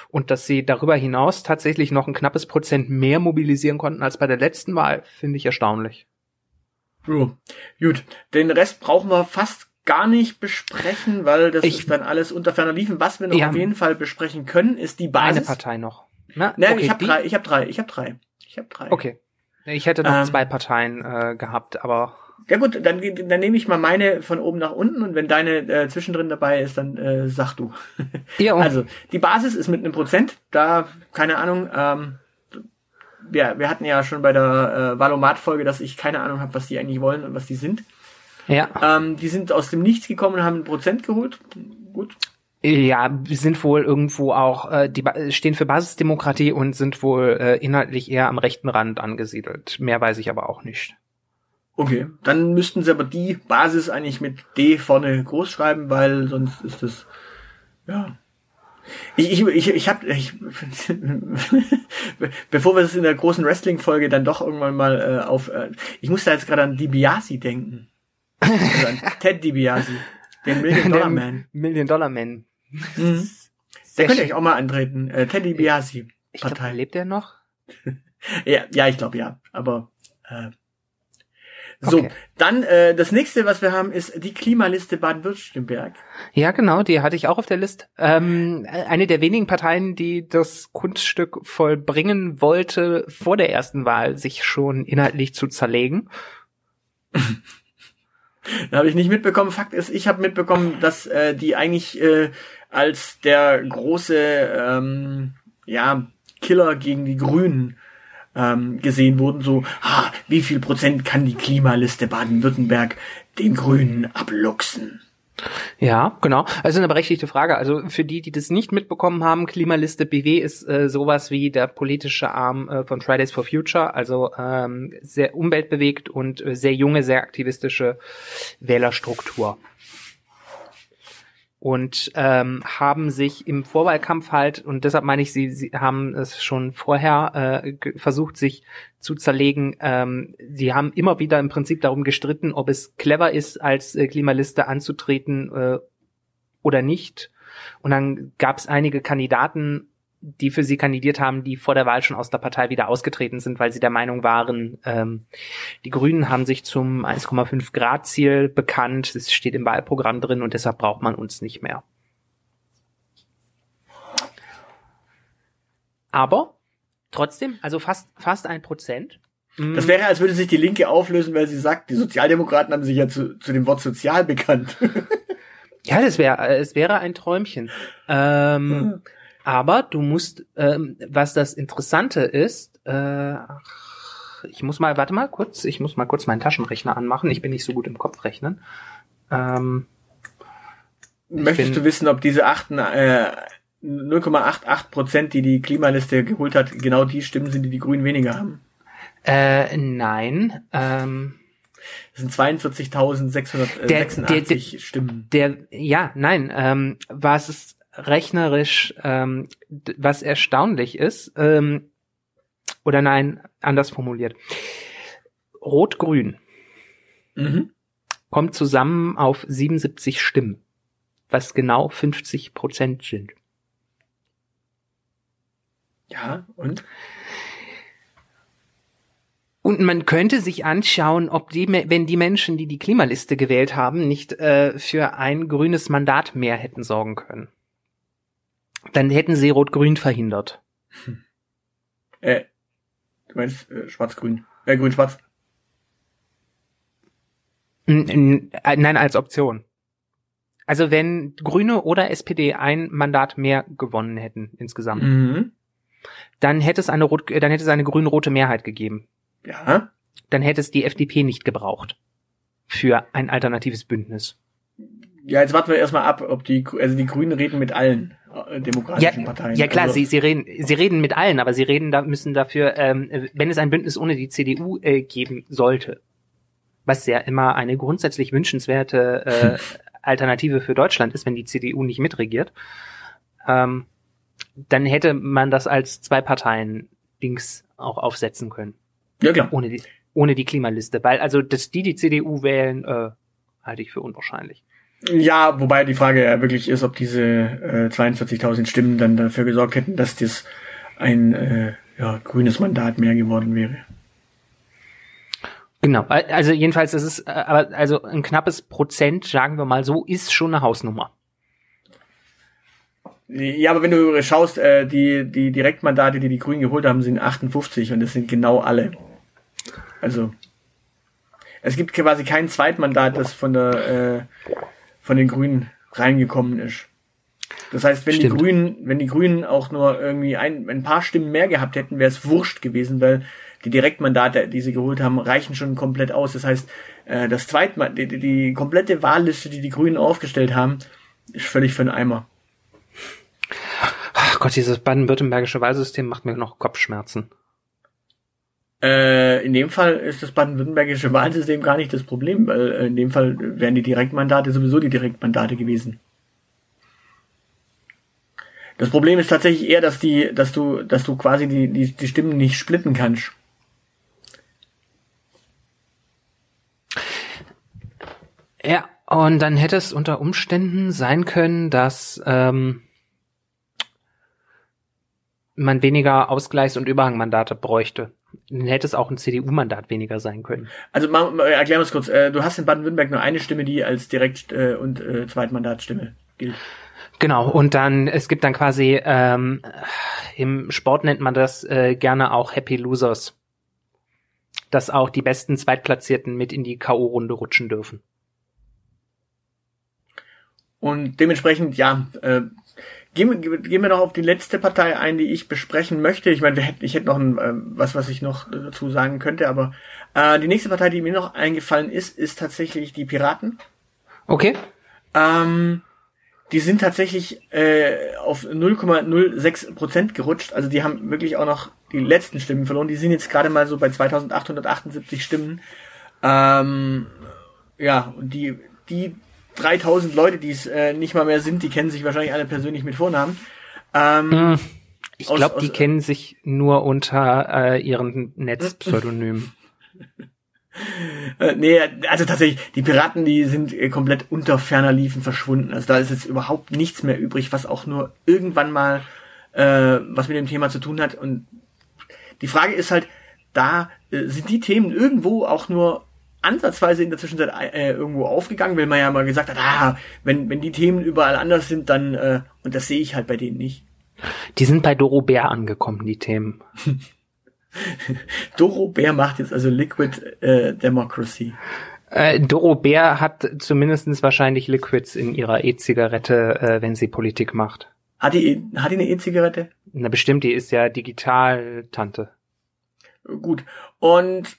und dass sie darüber hinaus tatsächlich noch ein knappes Prozent mehr mobilisieren konnten als bei der letzten Wahl, finde ich erstaunlich.
Ja. Gut, den Rest brauchen wir fast gar nicht besprechen, weil das ich, ist dann alles unter ferner Liefen. Was wir noch ja, auf jeden Fall besprechen können, ist die Basis.
Eine Partei noch.
Na, ne, okay, ich habe drei, ich habe drei, ich habe drei, ich habe drei.
Okay. Ich hätte noch ähm, zwei Parteien äh, gehabt, aber
ja gut, dann, dann nehme ich mal meine von oben nach unten und wenn deine äh, zwischendrin dabei ist, dann äh, sag du. Ja, also die Basis ist mit einem Prozent, da, keine Ahnung, ähm, wir, wir hatten ja schon bei der äh, Valomat-Folge, dass ich keine Ahnung habe, was die eigentlich wollen und was die sind. Ja. Ähm, die sind aus dem Nichts gekommen und haben ein Prozent geholt. Gut.
Ja, sind wohl irgendwo auch, äh, die stehen für Basisdemokratie und sind wohl äh, inhaltlich eher am rechten Rand angesiedelt. Mehr weiß ich aber auch nicht.
Okay, dann müssten sie aber die Basis eigentlich mit D vorne groß schreiben, weil sonst ist das ja. Ich ich ich, ich habe ich, [LAUGHS] bevor wir das in der großen Wrestling Folge dann doch irgendwann mal äh, auf äh, ich muss da jetzt gerade an DiBiase denken. Also an [LAUGHS] Ted DiBiase, den [LAUGHS] Million Dollar Man.
Million Dollar Man.
Mhm. Der könnte ich auch mal antreten. Äh, Ted DiBiase
Partei. Glaub, lebt er noch? [LAUGHS]
ja, ja, ich glaube ja, aber äh, so, okay. dann äh, das nächste, was wir haben, ist die Klimaliste Baden-Württemberg.
Ja, genau, die hatte ich auch auf der Liste. Ähm, eine der wenigen Parteien, die das Kunststück vollbringen wollte, vor der ersten Wahl sich schon inhaltlich zu zerlegen. [LAUGHS]
da habe ich nicht mitbekommen. Fakt ist, ich habe mitbekommen, dass äh, die eigentlich äh, als der große ähm, ja, Killer gegen die Grünen ähm, gesehen wurden, so, ah, wie viel Prozent kann die Klimaliste Baden-Württemberg den Grünen abluchsen?
Ja, genau. Also eine berechtigte Frage. Also für die, die das nicht mitbekommen haben, Klimaliste BW ist äh, sowas wie der politische Arm äh, von Fridays for Future, also ähm, sehr umweltbewegt und äh, sehr junge, sehr aktivistische Wählerstruktur und ähm, haben sich im Vorwahlkampf halt, und deshalb meine ich, sie, sie haben es schon vorher äh, versucht, sich zu zerlegen. Ähm, sie haben immer wieder im Prinzip darum gestritten, ob es clever ist, als äh, Klimaliste anzutreten äh, oder nicht. Und dann gab es einige Kandidaten, die für sie kandidiert haben, die vor der Wahl schon aus der Partei wieder ausgetreten sind, weil sie der Meinung waren, ähm, die Grünen haben sich zum 1,5 Grad Ziel bekannt, es steht im Wahlprogramm drin und deshalb braucht man uns nicht mehr. Aber trotzdem, also fast fast ein Prozent.
Das wäre, als würde sich die Linke auflösen, weil sie sagt, die Sozialdemokraten haben sich ja zu, zu dem Wort sozial bekannt. [LAUGHS]
ja, das wäre, es wäre ein Träumchen. Ähm, [LAUGHS] aber du musst, ähm, was das Interessante ist, äh, ich muss mal, warte mal kurz, ich muss mal kurz meinen Taschenrechner anmachen. Ich bin nicht so gut im Kopfrechnen. Ähm,
Möchtest du wissen, ob diese achten, äh, 0,88 Prozent, die die Klimaliste geholt hat, genau die Stimmen sind, die die Grünen weniger haben?
Äh, nein. Ähm,
das sind 42.686 Stimmen.
Der, ja, nein. Ähm, was ist rechnerisch ähm, was erstaunlich ist, ähm, oder nein, anders formuliert. Rot-Grün mhm. kommt zusammen auf 77 Stimmen, was genau 50 Prozent sind.
Ja, und?
Und man könnte sich anschauen, ob die, wenn die Menschen, die die Klimaliste gewählt haben, nicht äh, für ein grünes Mandat mehr hätten sorgen können dann hätten sie Rot-Grün verhindert. Hm.
Äh, du meinst äh, Schwarz-Grün. Äh, Grün-Schwarz.
Nein, als Option. Also wenn Grüne oder SPD ein Mandat mehr gewonnen hätten insgesamt, mhm. dann hätte es eine rot, dann hätte es eine grün-rote Mehrheit gegeben.
Ja.
Dann hätte es die FDP nicht gebraucht für ein alternatives Bündnis.
Ja, jetzt warten wir erstmal ab, ob die, also die Grünen reden mit allen äh, demokratischen
ja,
Parteien.
Ja klar, also, sie, sie reden, sie reden mit allen, aber sie reden da, müssen dafür, ähm, wenn es ein Bündnis ohne die CDU äh, geben sollte, was ja immer eine grundsätzlich wünschenswerte äh, Alternative für Deutschland ist, wenn die CDU nicht mitregiert, ähm, dann hätte man das als zwei Parteien Dings auch aufsetzen können.
Ja klar.
Ohne die, ohne die Klimaliste, weil also dass die die CDU wählen, äh, halte ich für unwahrscheinlich.
Ja, wobei die Frage ja wirklich ist, ob diese äh, 42.000 Stimmen dann dafür gesorgt hätten, dass das ein äh, ja, grünes Mandat mehr geworden wäre.
Genau, also jedenfalls ist es, äh, aber also ein knappes Prozent, sagen wir mal so, ist schon eine Hausnummer.
Ja, aber wenn du schaust, äh, die, die Direktmandate, die die Grünen geholt haben, sind 58 und das sind genau alle. Also es gibt quasi kein Zweitmandat, das von der äh, von den Grünen reingekommen ist. Das heißt, wenn Stimmt. die Grünen, wenn die Grünen auch nur irgendwie ein, ein paar Stimmen mehr gehabt hätten, wäre es wurscht gewesen, weil die Direktmandate, die sie geholt haben, reichen schon komplett aus. Das heißt, äh, das Zweitmandat, die, die komplette Wahlliste, die die Grünen aufgestellt haben, ist völlig für den Eimer.
Ach Gott, dieses baden-württembergische Wahlsystem macht mir noch Kopfschmerzen.
Äh, in dem Fall ist das baden-württembergische Wahlsystem gar nicht das Problem, weil äh, in dem Fall wären die Direktmandate sowieso die Direktmandate gewesen. Das Problem ist tatsächlich eher, dass die, dass du, dass du quasi die, die, die Stimmen nicht splitten kannst.
Ja, und dann hätte es unter Umständen sein können, dass ähm, man weniger Ausgleichs- und Überhangmandate bräuchte. Dann hätte es auch ein CDU-Mandat weniger sein können.
Also mal, mal erklär mal kurz. Äh, du hast in Baden-Württemberg nur eine Stimme, die als Direkt- äh, und äh, Zweitmandatsstimme gilt.
Genau, und dann, es gibt dann quasi, ähm, im Sport nennt man das äh, gerne auch Happy Losers. Dass auch die besten Zweitplatzierten mit in die K.O.-Runde rutschen dürfen.
Und dementsprechend, ja, äh, Gehen, gehen wir noch auf die letzte Partei ein, die ich besprechen möchte. Ich meine, wir hätten, ich hätte noch ein, äh, was, was ich noch dazu sagen könnte, aber äh, die nächste Partei, die mir noch eingefallen ist, ist tatsächlich die Piraten.
Okay.
Ähm, die sind tatsächlich äh, auf 0,06 Prozent gerutscht. Also die haben wirklich auch noch die letzten Stimmen verloren. Die sind jetzt gerade mal so bei 2878 Stimmen. Ähm, ja, und die, die 3000 Leute, die es äh, nicht mal mehr sind, die kennen sich wahrscheinlich alle persönlich mit Vornamen. Ähm,
hm. ich glaube, die kennen sich nur unter äh, ihren Netzpseudonymen. [LAUGHS]
äh, nee, also tatsächlich, die Piraten, die sind äh, komplett unter ferner Liefen verschwunden. Also da ist jetzt überhaupt nichts mehr übrig, was auch nur irgendwann mal äh, was mit dem Thema zu tun hat. Und die Frage ist halt, da äh, sind die Themen irgendwo auch nur ansatzweise in der Zwischenzeit äh, irgendwo aufgegangen, weil man ja mal gesagt hat, ah, wenn, wenn die Themen überall anders sind, dann, äh, und das sehe ich halt bei denen nicht.
Die sind bei Doro Bär angekommen, die Themen. [LAUGHS]
Doro Bär macht jetzt also Liquid äh, Democracy.
Äh, Doro Bär hat zumindestens wahrscheinlich Liquids in ihrer E-Zigarette, äh, wenn sie Politik macht.
Hat die, hat die eine E-Zigarette?
Na bestimmt, die ist ja Digital-Tante.
Gut. Und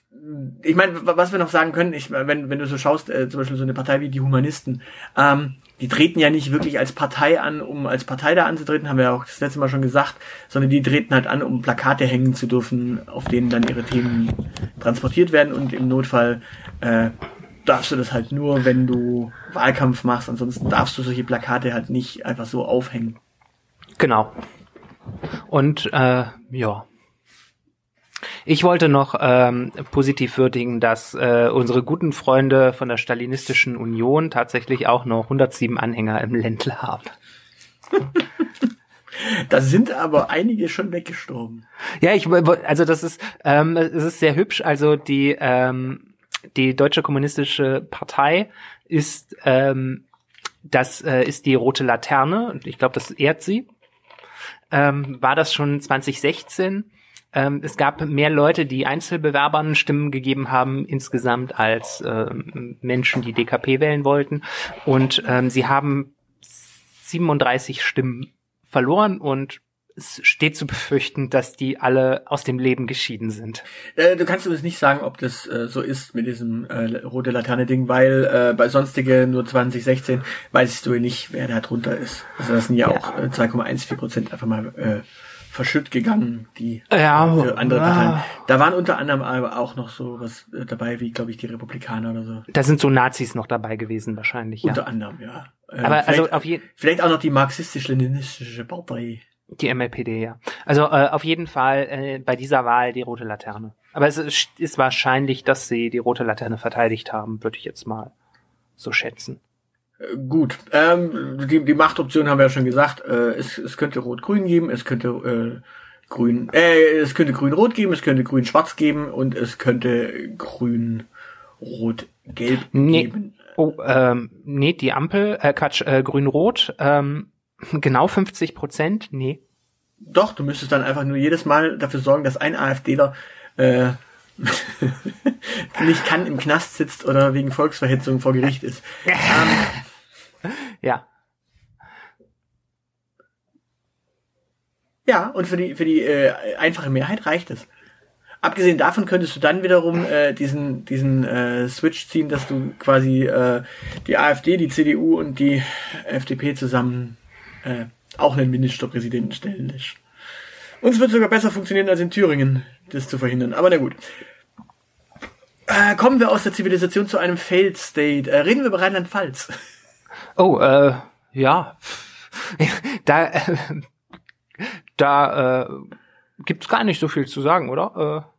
ich meine, was wir noch sagen können, ich, wenn, wenn du so schaust, äh, zum Beispiel so eine Partei wie die Humanisten, ähm, die treten ja nicht wirklich als Partei an, um als Partei da anzutreten, haben wir ja auch das letzte Mal schon gesagt, sondern die treten halt an, um Plakate hängen zu dürfen, auf denen dann ihre Themen transportiert werden und im Notfall äh, darfst du das halt nur, wenn du Wahlkampf machst, ansonsten darfst du solche Plakate halt nicht einfach so aufhängen.
Genau. Und äh, ja, ich wollte noch ähm, positiv würdigen, dass äh, unsere guten Freunde von der Stalinistischen Union tatsächlich auch noch 107 Anhänger im Ländle haben. [LAUGHS]
Da sind aber einige schon weggestorben.
Ja, ich also das ist ähm, es ist sehr hübsch. Also die ähm, die deutsche kommunistische Partei ist ähm, das äh, ist die rote Laterne. Ich glaube, das ehrt sie. Ähm, war das schon 2016? Ähm, es gab mehr Leute, die Einzelbewerbern Stimmen gegeben haben insgesamt als äh, Menschen, die DKP wählen wollten. Und ähm, sie haben 37 Stimmen verloren und es steht zu befürchten, dass die alle aus dem Leben geschieden sind.
Äh, du kannst uns nicht sagen, ob das äh, so ist mit diesem äh, rote Laterne-Ding, weil äh, bei sonstige nur 2016 weißt du nicht, wer da drunter ist. Also das sind ja, ja. auch äh, 2,14 Prozent einfach mal äh, verschütt gegangen, die
ja,
für andere Parteien. Da waren unter anderem aber auch noch so was äh, dabei, wie glaube ich die Republikaner oder so.
Da sind so Nazis noch dabei gewesen wahrscheinlich.
Ja. Unter anderem, ja.
Ähm, aber also auf jeden
vielleicht auch noch die marxistisch-leninistische Partei.
Die MLPD, ja. Also äh, auf jeden Fall äh, bei dieser Wahl die rote Laterne. Aber es ist, ist wahrscheinlich, dass sie die rote Laterne verteidigt haben, würde ich jetzt mal so schätzen.
Gut, ähm, die, die Machtoption haben wir ja schon gesagt. Äh, es, es könnte Rot-Grün geben, es könnte äh, Grün, äh, es könnte Grün-Rot geben, es könnte Grün-Schwarz geben und es könnte Grün-Rot-Gelb
nee.
geben.
Oh, ähm, nee, die Ampel, äh, Quatsch, äh, Grün-Rot, ähm, [LAUGHS] genau 50 Prozent, nee.
Doch, du müsstest dann einfach nur jedes Mal dafür sorgen, dass ein AfDler äh, [LAUGHS] nicht kann im Knast sitzt oder wegen Volksverhetzung vor Gericht ist.
ähm, [LAUGHS] ja.
Ja, und für die für die äh, einfache Mehrheit reicht es. Abgesehen davon könntest du dann wiederum äh, diesen diesen äh, Switch ziehen, dass du quasi äh, die AfD, die CDU und die FDP zusammen äh, auch einen Ministerpräsidenten stellen lässt. Und es wird sogar besser funktionieren als in Thüringen, das zu verhindern. Aber na gut. Äh, kommen wir aus der Zivilisation zu einem Failed State. Äh, reden wir über Rheinland-Pfalz.
Oh, äh, ja. [LAUGHS] da, äh, da äh, gibt's gar nicht so viel zu sagen, oder? Äh,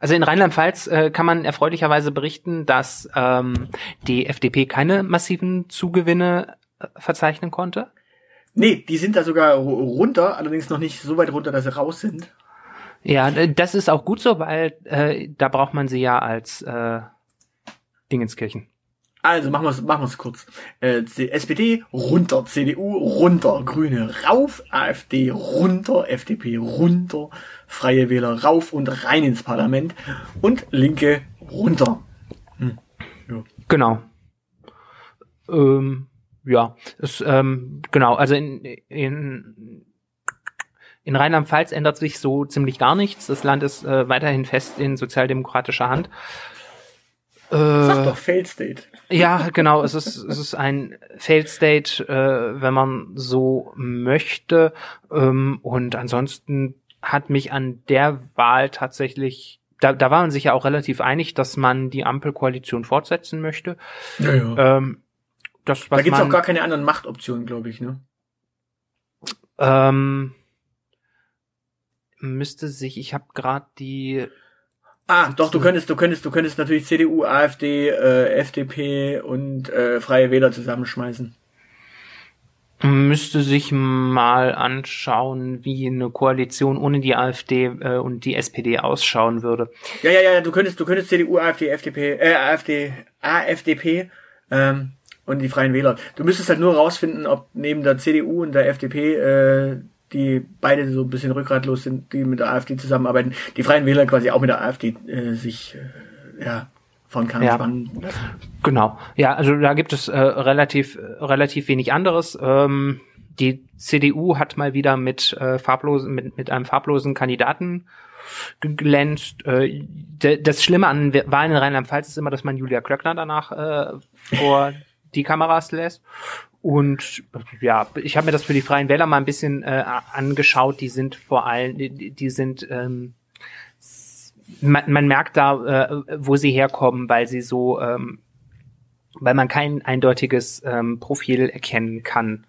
also in Rheinland-Pfalz äh, kann man erfreulicherweise berichten, dass ähm, die FDP keine massiven Zugewinne äh, verzeichnen konnte.
Nee, die sind da sogar runter, allerdings noch nicht so weit runter, dass sie raus sind.
Ja, das ist auch gut so, weil äh, da braucht man sie ja als äh, Dingenskirchen.
Also machen wir es machen wir's kurz. Äh, SPD runter, CDU runter, Grüne rauf, AfD runter, FDP runter, Freie Wähler rauf und rein ins Parlament und Linke runter. Hm.
Ja. Genau. Ähm, ja, es, ähm, genau, also in, in, in Rheinland-Pfalz ändert sich so ziemlich gar nichts. Das Land ist äh, weiterhin fest in sozialdemokratischer Hand.
Äh, Sag doch Failed State.
Ja, genau. Es ist, es ist ein Failed State, äh, wenn man so möchte. Ähm, und ansonsten hat mich an der Wahl tatsächlich, da, da war man sich ja auch relativ einig, dass man die Ampelkoalition fortsetzen möchte.
Ja, ja.
Ähm, das,
was da gibt's auch gar keine anderen Machtoptionen, glaube ich, ne?
Ähm, müsste sich, ich habe gerade die
Ah, doch, du könntest, du könntest, du könntest natürlich CDU, AfD, äh, FDP und äh, Freie Wähler zusammenschmeißen.
Müsste sich mal anschauen, wie eine Koalition ohne die AfD äh, und die SPD ausschauen würde.
Ja, ja, ja, du könntest, du könntest CDU, AfD, FDP, äh, AfD, AfDP ähm, und die Freien Wähler. Du müsstest halt nur rausfinden, ob neben der CDU und der FDP äh, die beide so ein bisschen rückgratlos sind, die mit der AfD zusammenarbeiten, die Freien Wähler quasi auch mit der AfD äh, sich äh, ja von Kahn ja. spannen lassen.
Genau. Ja, also da gibt es äh, relativ relativ wenig anderes. Ähm, die CDU hat mal wieder mit äh, farblosen mit mit einem farblosen Kandidaten geglänzt. Äh, das Schlimme an Wahlen in Rheinland-Pfalz ist immer, dass man Julia Klöckner danach äh, vor die Kameras lässt. Und ja, ich habe mir das für die Freien Wähler mal ein bisschen äh, angeschaut. Die sind vor allem, die, die sind, ähm, man, man merkt da, äh, wo sie herkommen, weil sie so, ähm, weil man kein eindeutiges ähm, Profil erkennen kann,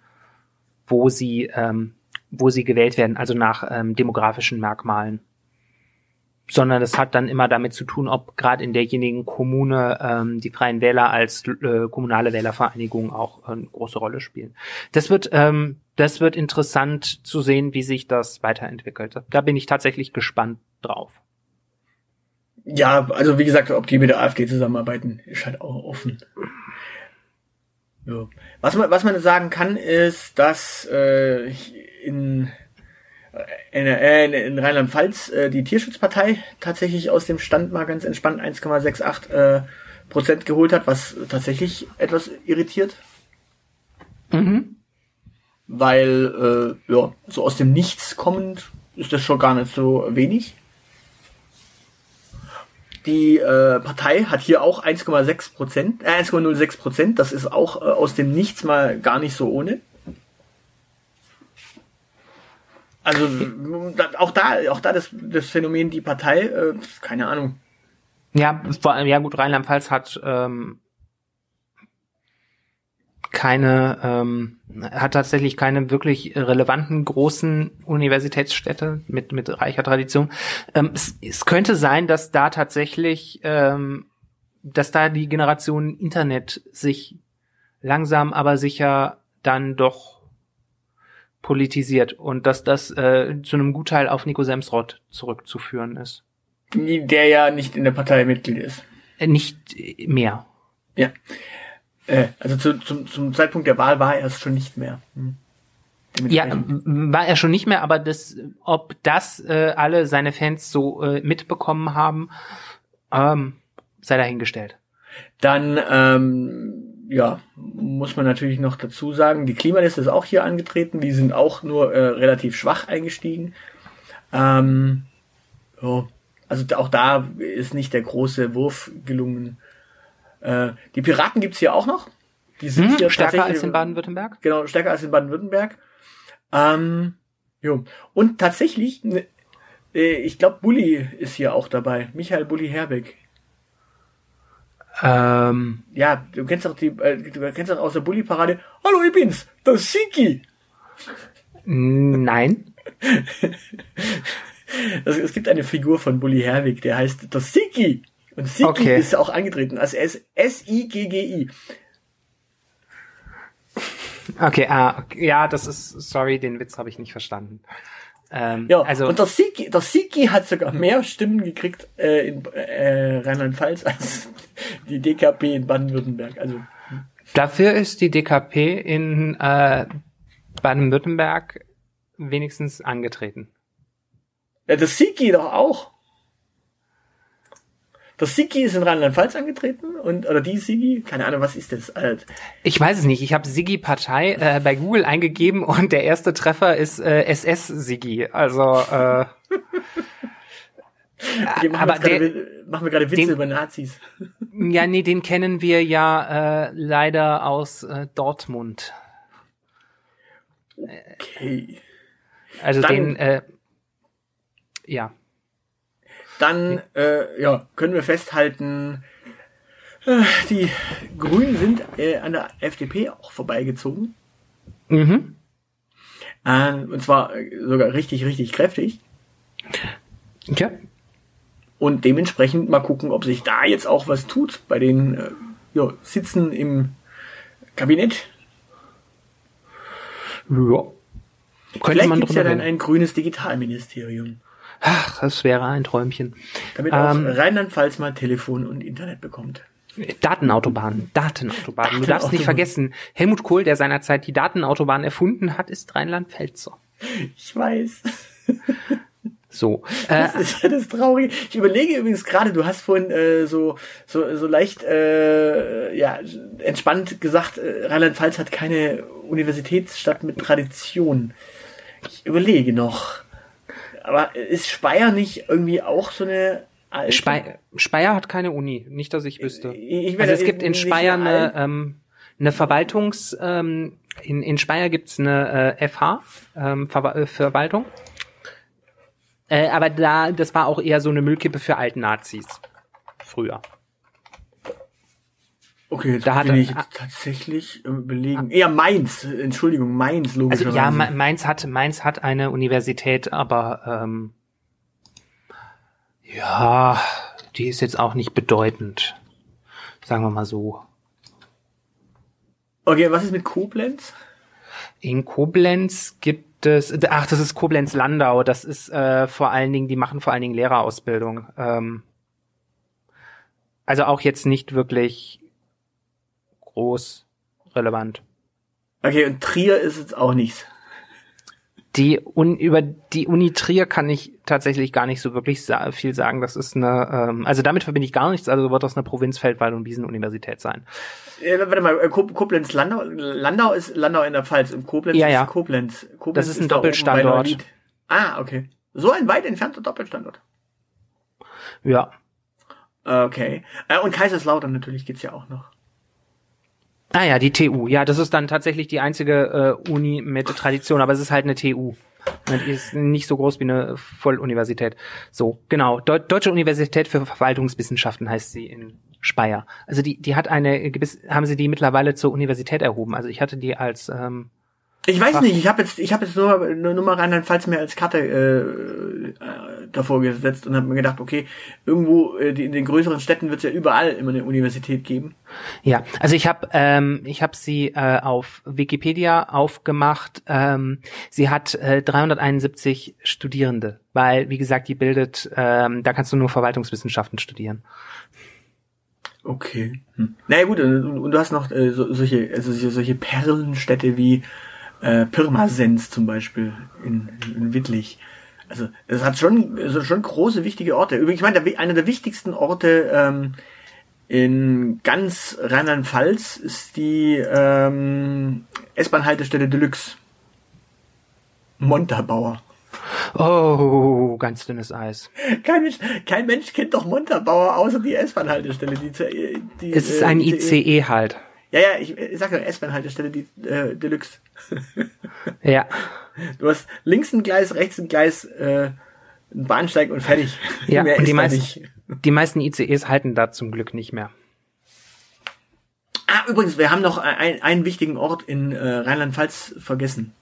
wo sie, ähm, wo sie gewählt werden, also nach ähm, demografischen Merkmalen sondern es hat dann immer damit zu tun, ob gerade in derjenigen Kommune ähm, die Freien Wähler als äh, kommunale Wählervereinigung auch eine große Rolle spielen. Das wird, ähm, das wird interessant zu sehen, wie sich das weiterentwickelt. Da bin ich tatsächlich gespannt drauf.
Ja, also wie gesagt, ob die mit der AfD zusammenarbeiten, ist halt auch offen. Ja. Was man, was man sagen kann, ist, dass äh, in in, äh, in Rheinland-Pfalz äh, die Tierschutzpartei tatsächlich aus dem Stand mal ganz entspannt 1,68 äh, Prozent geholt hat, was tatsächlich etwas irritiert.
Mhm.
Weil, äh, ja, so aus dem Nichts kommend ist das schon gar nicht so wenig. Die äh, Partei hat hier auch 1,6 Prozent, äh, 1,06 Prozent. Das ist auch äh, aus dem Nichts mal gar nicht so ohne. Also auch da, auch da das, das Phänomen die Partei, äh, keine Ahnung.
Ja, vor allem, ja gut, Rheinland-Pfalz hat ähm, keine, ähm, hat tatsächlich keine wirklich relevanten großen Universitätsstädte mit mit reicher Tradition. Ähm, es, es könnte sein, dass da tatsächlich, ähm, dass da die Generation Internet sich langsam aber sicher dann doch politisiert und dass das äh, zu einem Gutteil auf Nico Semsrott zurückzuführen ist.
Der ja nicht in der Partei Mitglied ist.
Äh, nicht mehr.
Ja. Äh, also zu, zum, zum Zeitpunkt der Wahl war er es schon nicht mehr. Hm.
Ja, war er schon nicht mehr, aber das, ob das äh, alle seine Fans so äh, mitbekommen haben, ähm, sei dahingestellt.
Dann, ähm, ja, muss man natürlich noch dazu sagen, die Klimaliste ist auch hier angetreten, die sind auch nur äh, relativ schwach eingestiegen. Ähm, oh, also auch da ist nicht der große Wurf gelungen. Äh, die Piraten gibt's hier auch noch.
Die sind hm, hier stärker als in Baden-Württemberg?
Genau, stärker als in Baden-Württemberg. Ähm, jo. Und tatsächlich, äh, ich glaube, Bulli ist hier auch dabei. Michael Bulli Herbeck. Ähm. Ja, du kennst doch die, äh, du kennst doch aus der Bulli-Parade. Hallo, ich bin's, der Siki.
Nein. [LAUGHS]
also, es gibt eine Figur von Bully Herwig, der heißt der Siki. Und Siki okay. ist auch angetreten, also S-I-G-G-I.
Okay, ah, ja, das ist, sorry, den Witz habe ich nicht verstanden.
Ähm, ja, also, und der Siki, der Siki hat sogar mehr Stimmen gekriegt äh, in äh, Rheinland-Pfalz als [LAUGHS] die DKP in Baden-Württemberg. Also
dafür ist die DKP in äh, Baden-Württemberg wenigstens angetreten.
Ja, der Siki doch auch. Der Sigi ist in Rheinland-Pfalz angetreten und oder die Sigi, keine Ahnung, was ist das? Alt.
Ich weiß es nicht. Ich habe Sigi Partei äh, bei Google eingegeben und der erste Treffer ist äh, SS Sigi. Also äh, [LAUGHS]
okay, machen aber wir der, machen wir gerade Witze den, über Nazis. [LAUGHS]
ja, nee, den kennen wir ja äh, leider aus äh, Dortmund.
Okay.
Also Dann, den äh, ja
dann äh, ja, können wir festhalten, äh, die Grünen sind äh, an der FDP auch vorbeigezogen. Mhm. Äh, und zwar äh, sogar richtig, richtig kräftig.
Ja.
Und dementsprechend mal gucken, ob sich da jetzt auch was tut bei den äh, ja, Sitzen im Kabinett.
Ja.
Könnte Vielleicht man gibt's ja dann ein grünes Digitalministerium.
Ach, das wäre ein Träumchen.
Damit auch ähm, Rheinland-Pfalz mal Telefon und Internet bekommt.
Datenautobahn, Datenautobahn. Du darfst nicht vergessen, Helmut Kohl, der seinerzeit die Datenautobahn erfunden hat, ist Rheinland-Pfälzer.
Ich weiß.
So.
Das äh, ist ja das Traurige. Ich überlege übrigens gerade, du hast vorhin äh, so, so, so leicht äh, ja, entspannt gesagt, äh, Rheinland-Pfalz hat keine Universitätsstadt mit Tradition. Ich überlege noch. Aber ist Speyer nicht irgendwie auch so eine
alte? Speyer, Speyer hat keine Uni, nicht, dass ich wüsste. Ich also es gibt in Speyer eine, ähm, eine Verwaltungs, ähm, in, in Speyer gibt's eine äh, FH, ähm, Ver äh, Verwaltung. Äh, aber da, das war auch eher so eine Müllkippe für alten Nazis. Früher.
Okay, jetzt da bin ich tatsächlich überlegen. Eher Mainz, Entschuldigung, Mainz, logischerweise.
Also ja, Mainz hat, Mainz hat eine Universität, aber ähm, ja, die ist jetzt auch nicht bedeutend. Sagen wir mal so.
Okay, was ist mit Koblenz?
In Koblenz gibt es, ach, das ist Koblenz-Landau. Das ist äh, vor allen Dingen, die machen vor allen Dingen Lehrerausbildung. Ähm, also auch jetzt nicht wirklich groß relevant.
Okay, und Trier ist jetzt auch nichts.
Die Un über die Uni Trier kann ich tatsächlich gar nicht so wirklich sa viel sagen. Das ist eine, ähm, also damit verbinde ich gar nichts. Also wird das eine Provinz Feldwald und Wiesenuniversität sein.
Ja, warte mal, äh, Koblenz Landau, Landau ist Landau in der Pfalz und Koblenz
ja, ja.
ist Koblenz. Koblenz
das ist ein ist Doppelstandort.
Ah, okay. So ein weit entfernter Doppelstandort.
Ja.
Okay. Äh, und Kaiserslautern natürlich geht's ja auch noch.
Ah ja, die TU. Ja, das ist dann tatsächlich die einzige äh, Uni mit Tradition, aber es ist halt eine TU. Die ist nicht so groß wie eine Volluniversität. So, genau. Deu Deutsche Universität für Verwaltungswissenschaften heißt sie in Speyer. Also die, die hat eine, haben sie die mittlerweile zur Universität erhoben. Also ich hatte die als ähm,
Ich weiß nicht, ich habe jetzt, ich habe jetzt nur, nur, mal Rheinland-Pfalz mir als Karte äh, äh, davor gesetzt und habe mir gedacht, okay, irgendwo äh, die, in den größeren Städten wird es ja überall immer eine Universität geben.
Ja, also ich habe ähm, ich habe sie äh, auf Wikipedia aufgemacht. Ähm, sie hat äh, 371 Studierende, weil wie gesagt, die bildet, ähm, da kannst du nur Verwaltungswissenschaften studieren.
Okay. Hm. Naja gut, und, und, du hast noch äh, so, solche, also solche Perlenstädte wie äh, Pirmasens zum Beispiel in, in Wittlich. Also es hat schon, also schon große, wichtige Orte. Übrigens, ich meine, der, einer der wichtigsten Orte ähm, in ganz Rheinland-Pfalz ist die ähm, S-Bahn-Haltestelle Deluxe. Montabaur.
Oh, ganz dünnes Eis.
Kein Mensch, kein Mensch kennt doch Montabaur außer die S-Bahn-Haltestelle. Die,
die, es ist ein ICE halt.
Ja, ja, ich, ich sag ja S-Bahn-Haltestelle, die äh, Deluxe.
ja.
Du hast links ein Gleis, rechts ein Gleis, äh, ein Bahnsteig und fertig.
Ja, und die, meisten, die meisten ICEs halten da zum Glück nicht mehr.
Ah, übrigens, wir haben noch ein, einen wichtigen Ort in äh, Rheinland-Pfalz vergessen.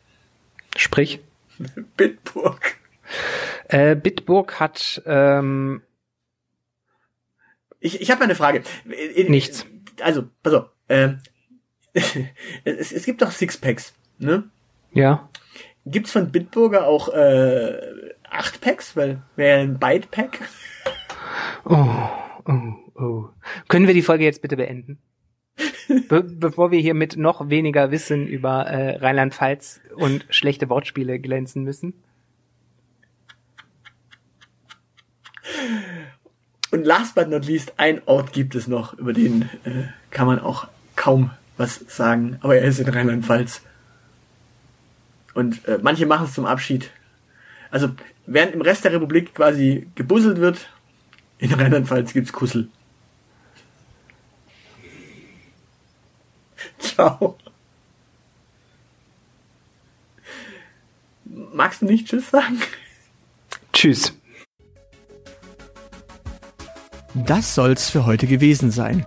Sprich? [LAUGHS]
Bitburg.
Äh, Bitburg hat ähm,
ich, ich habe eine Frage.
Nichts.
Also, pass auf. Äh, [LAUGHS] es, es gibt doch Sixpacks, ne?
Ja.
Gibt's von Bitburger auch äh, acht Packs? Weil wäre ein Byte-Pack.
Oh, oh, oh. Können wir die Folge jetzt bitte beenden? Be bevor wir hier mit noch weniger Wissen über äh, Rheinland-Pfalz und schlechte Wortspiele glänzen müssen.
Und last but not least, ein Ort gibt es noch, über den äh, kann man auch kaum was sagen, aber er ist in Rheinland-Pfalz. Und äh, manche machen es zum Abschied. Also, während im Rest der Republik quasi gebusselt wird, in Rheinland-Pfalz gibt's Kussel. [LAUGHS] Ciao. Magst du nicht Tschüss sagen?
Tschüss.
Das soll's für heute gewesen sein.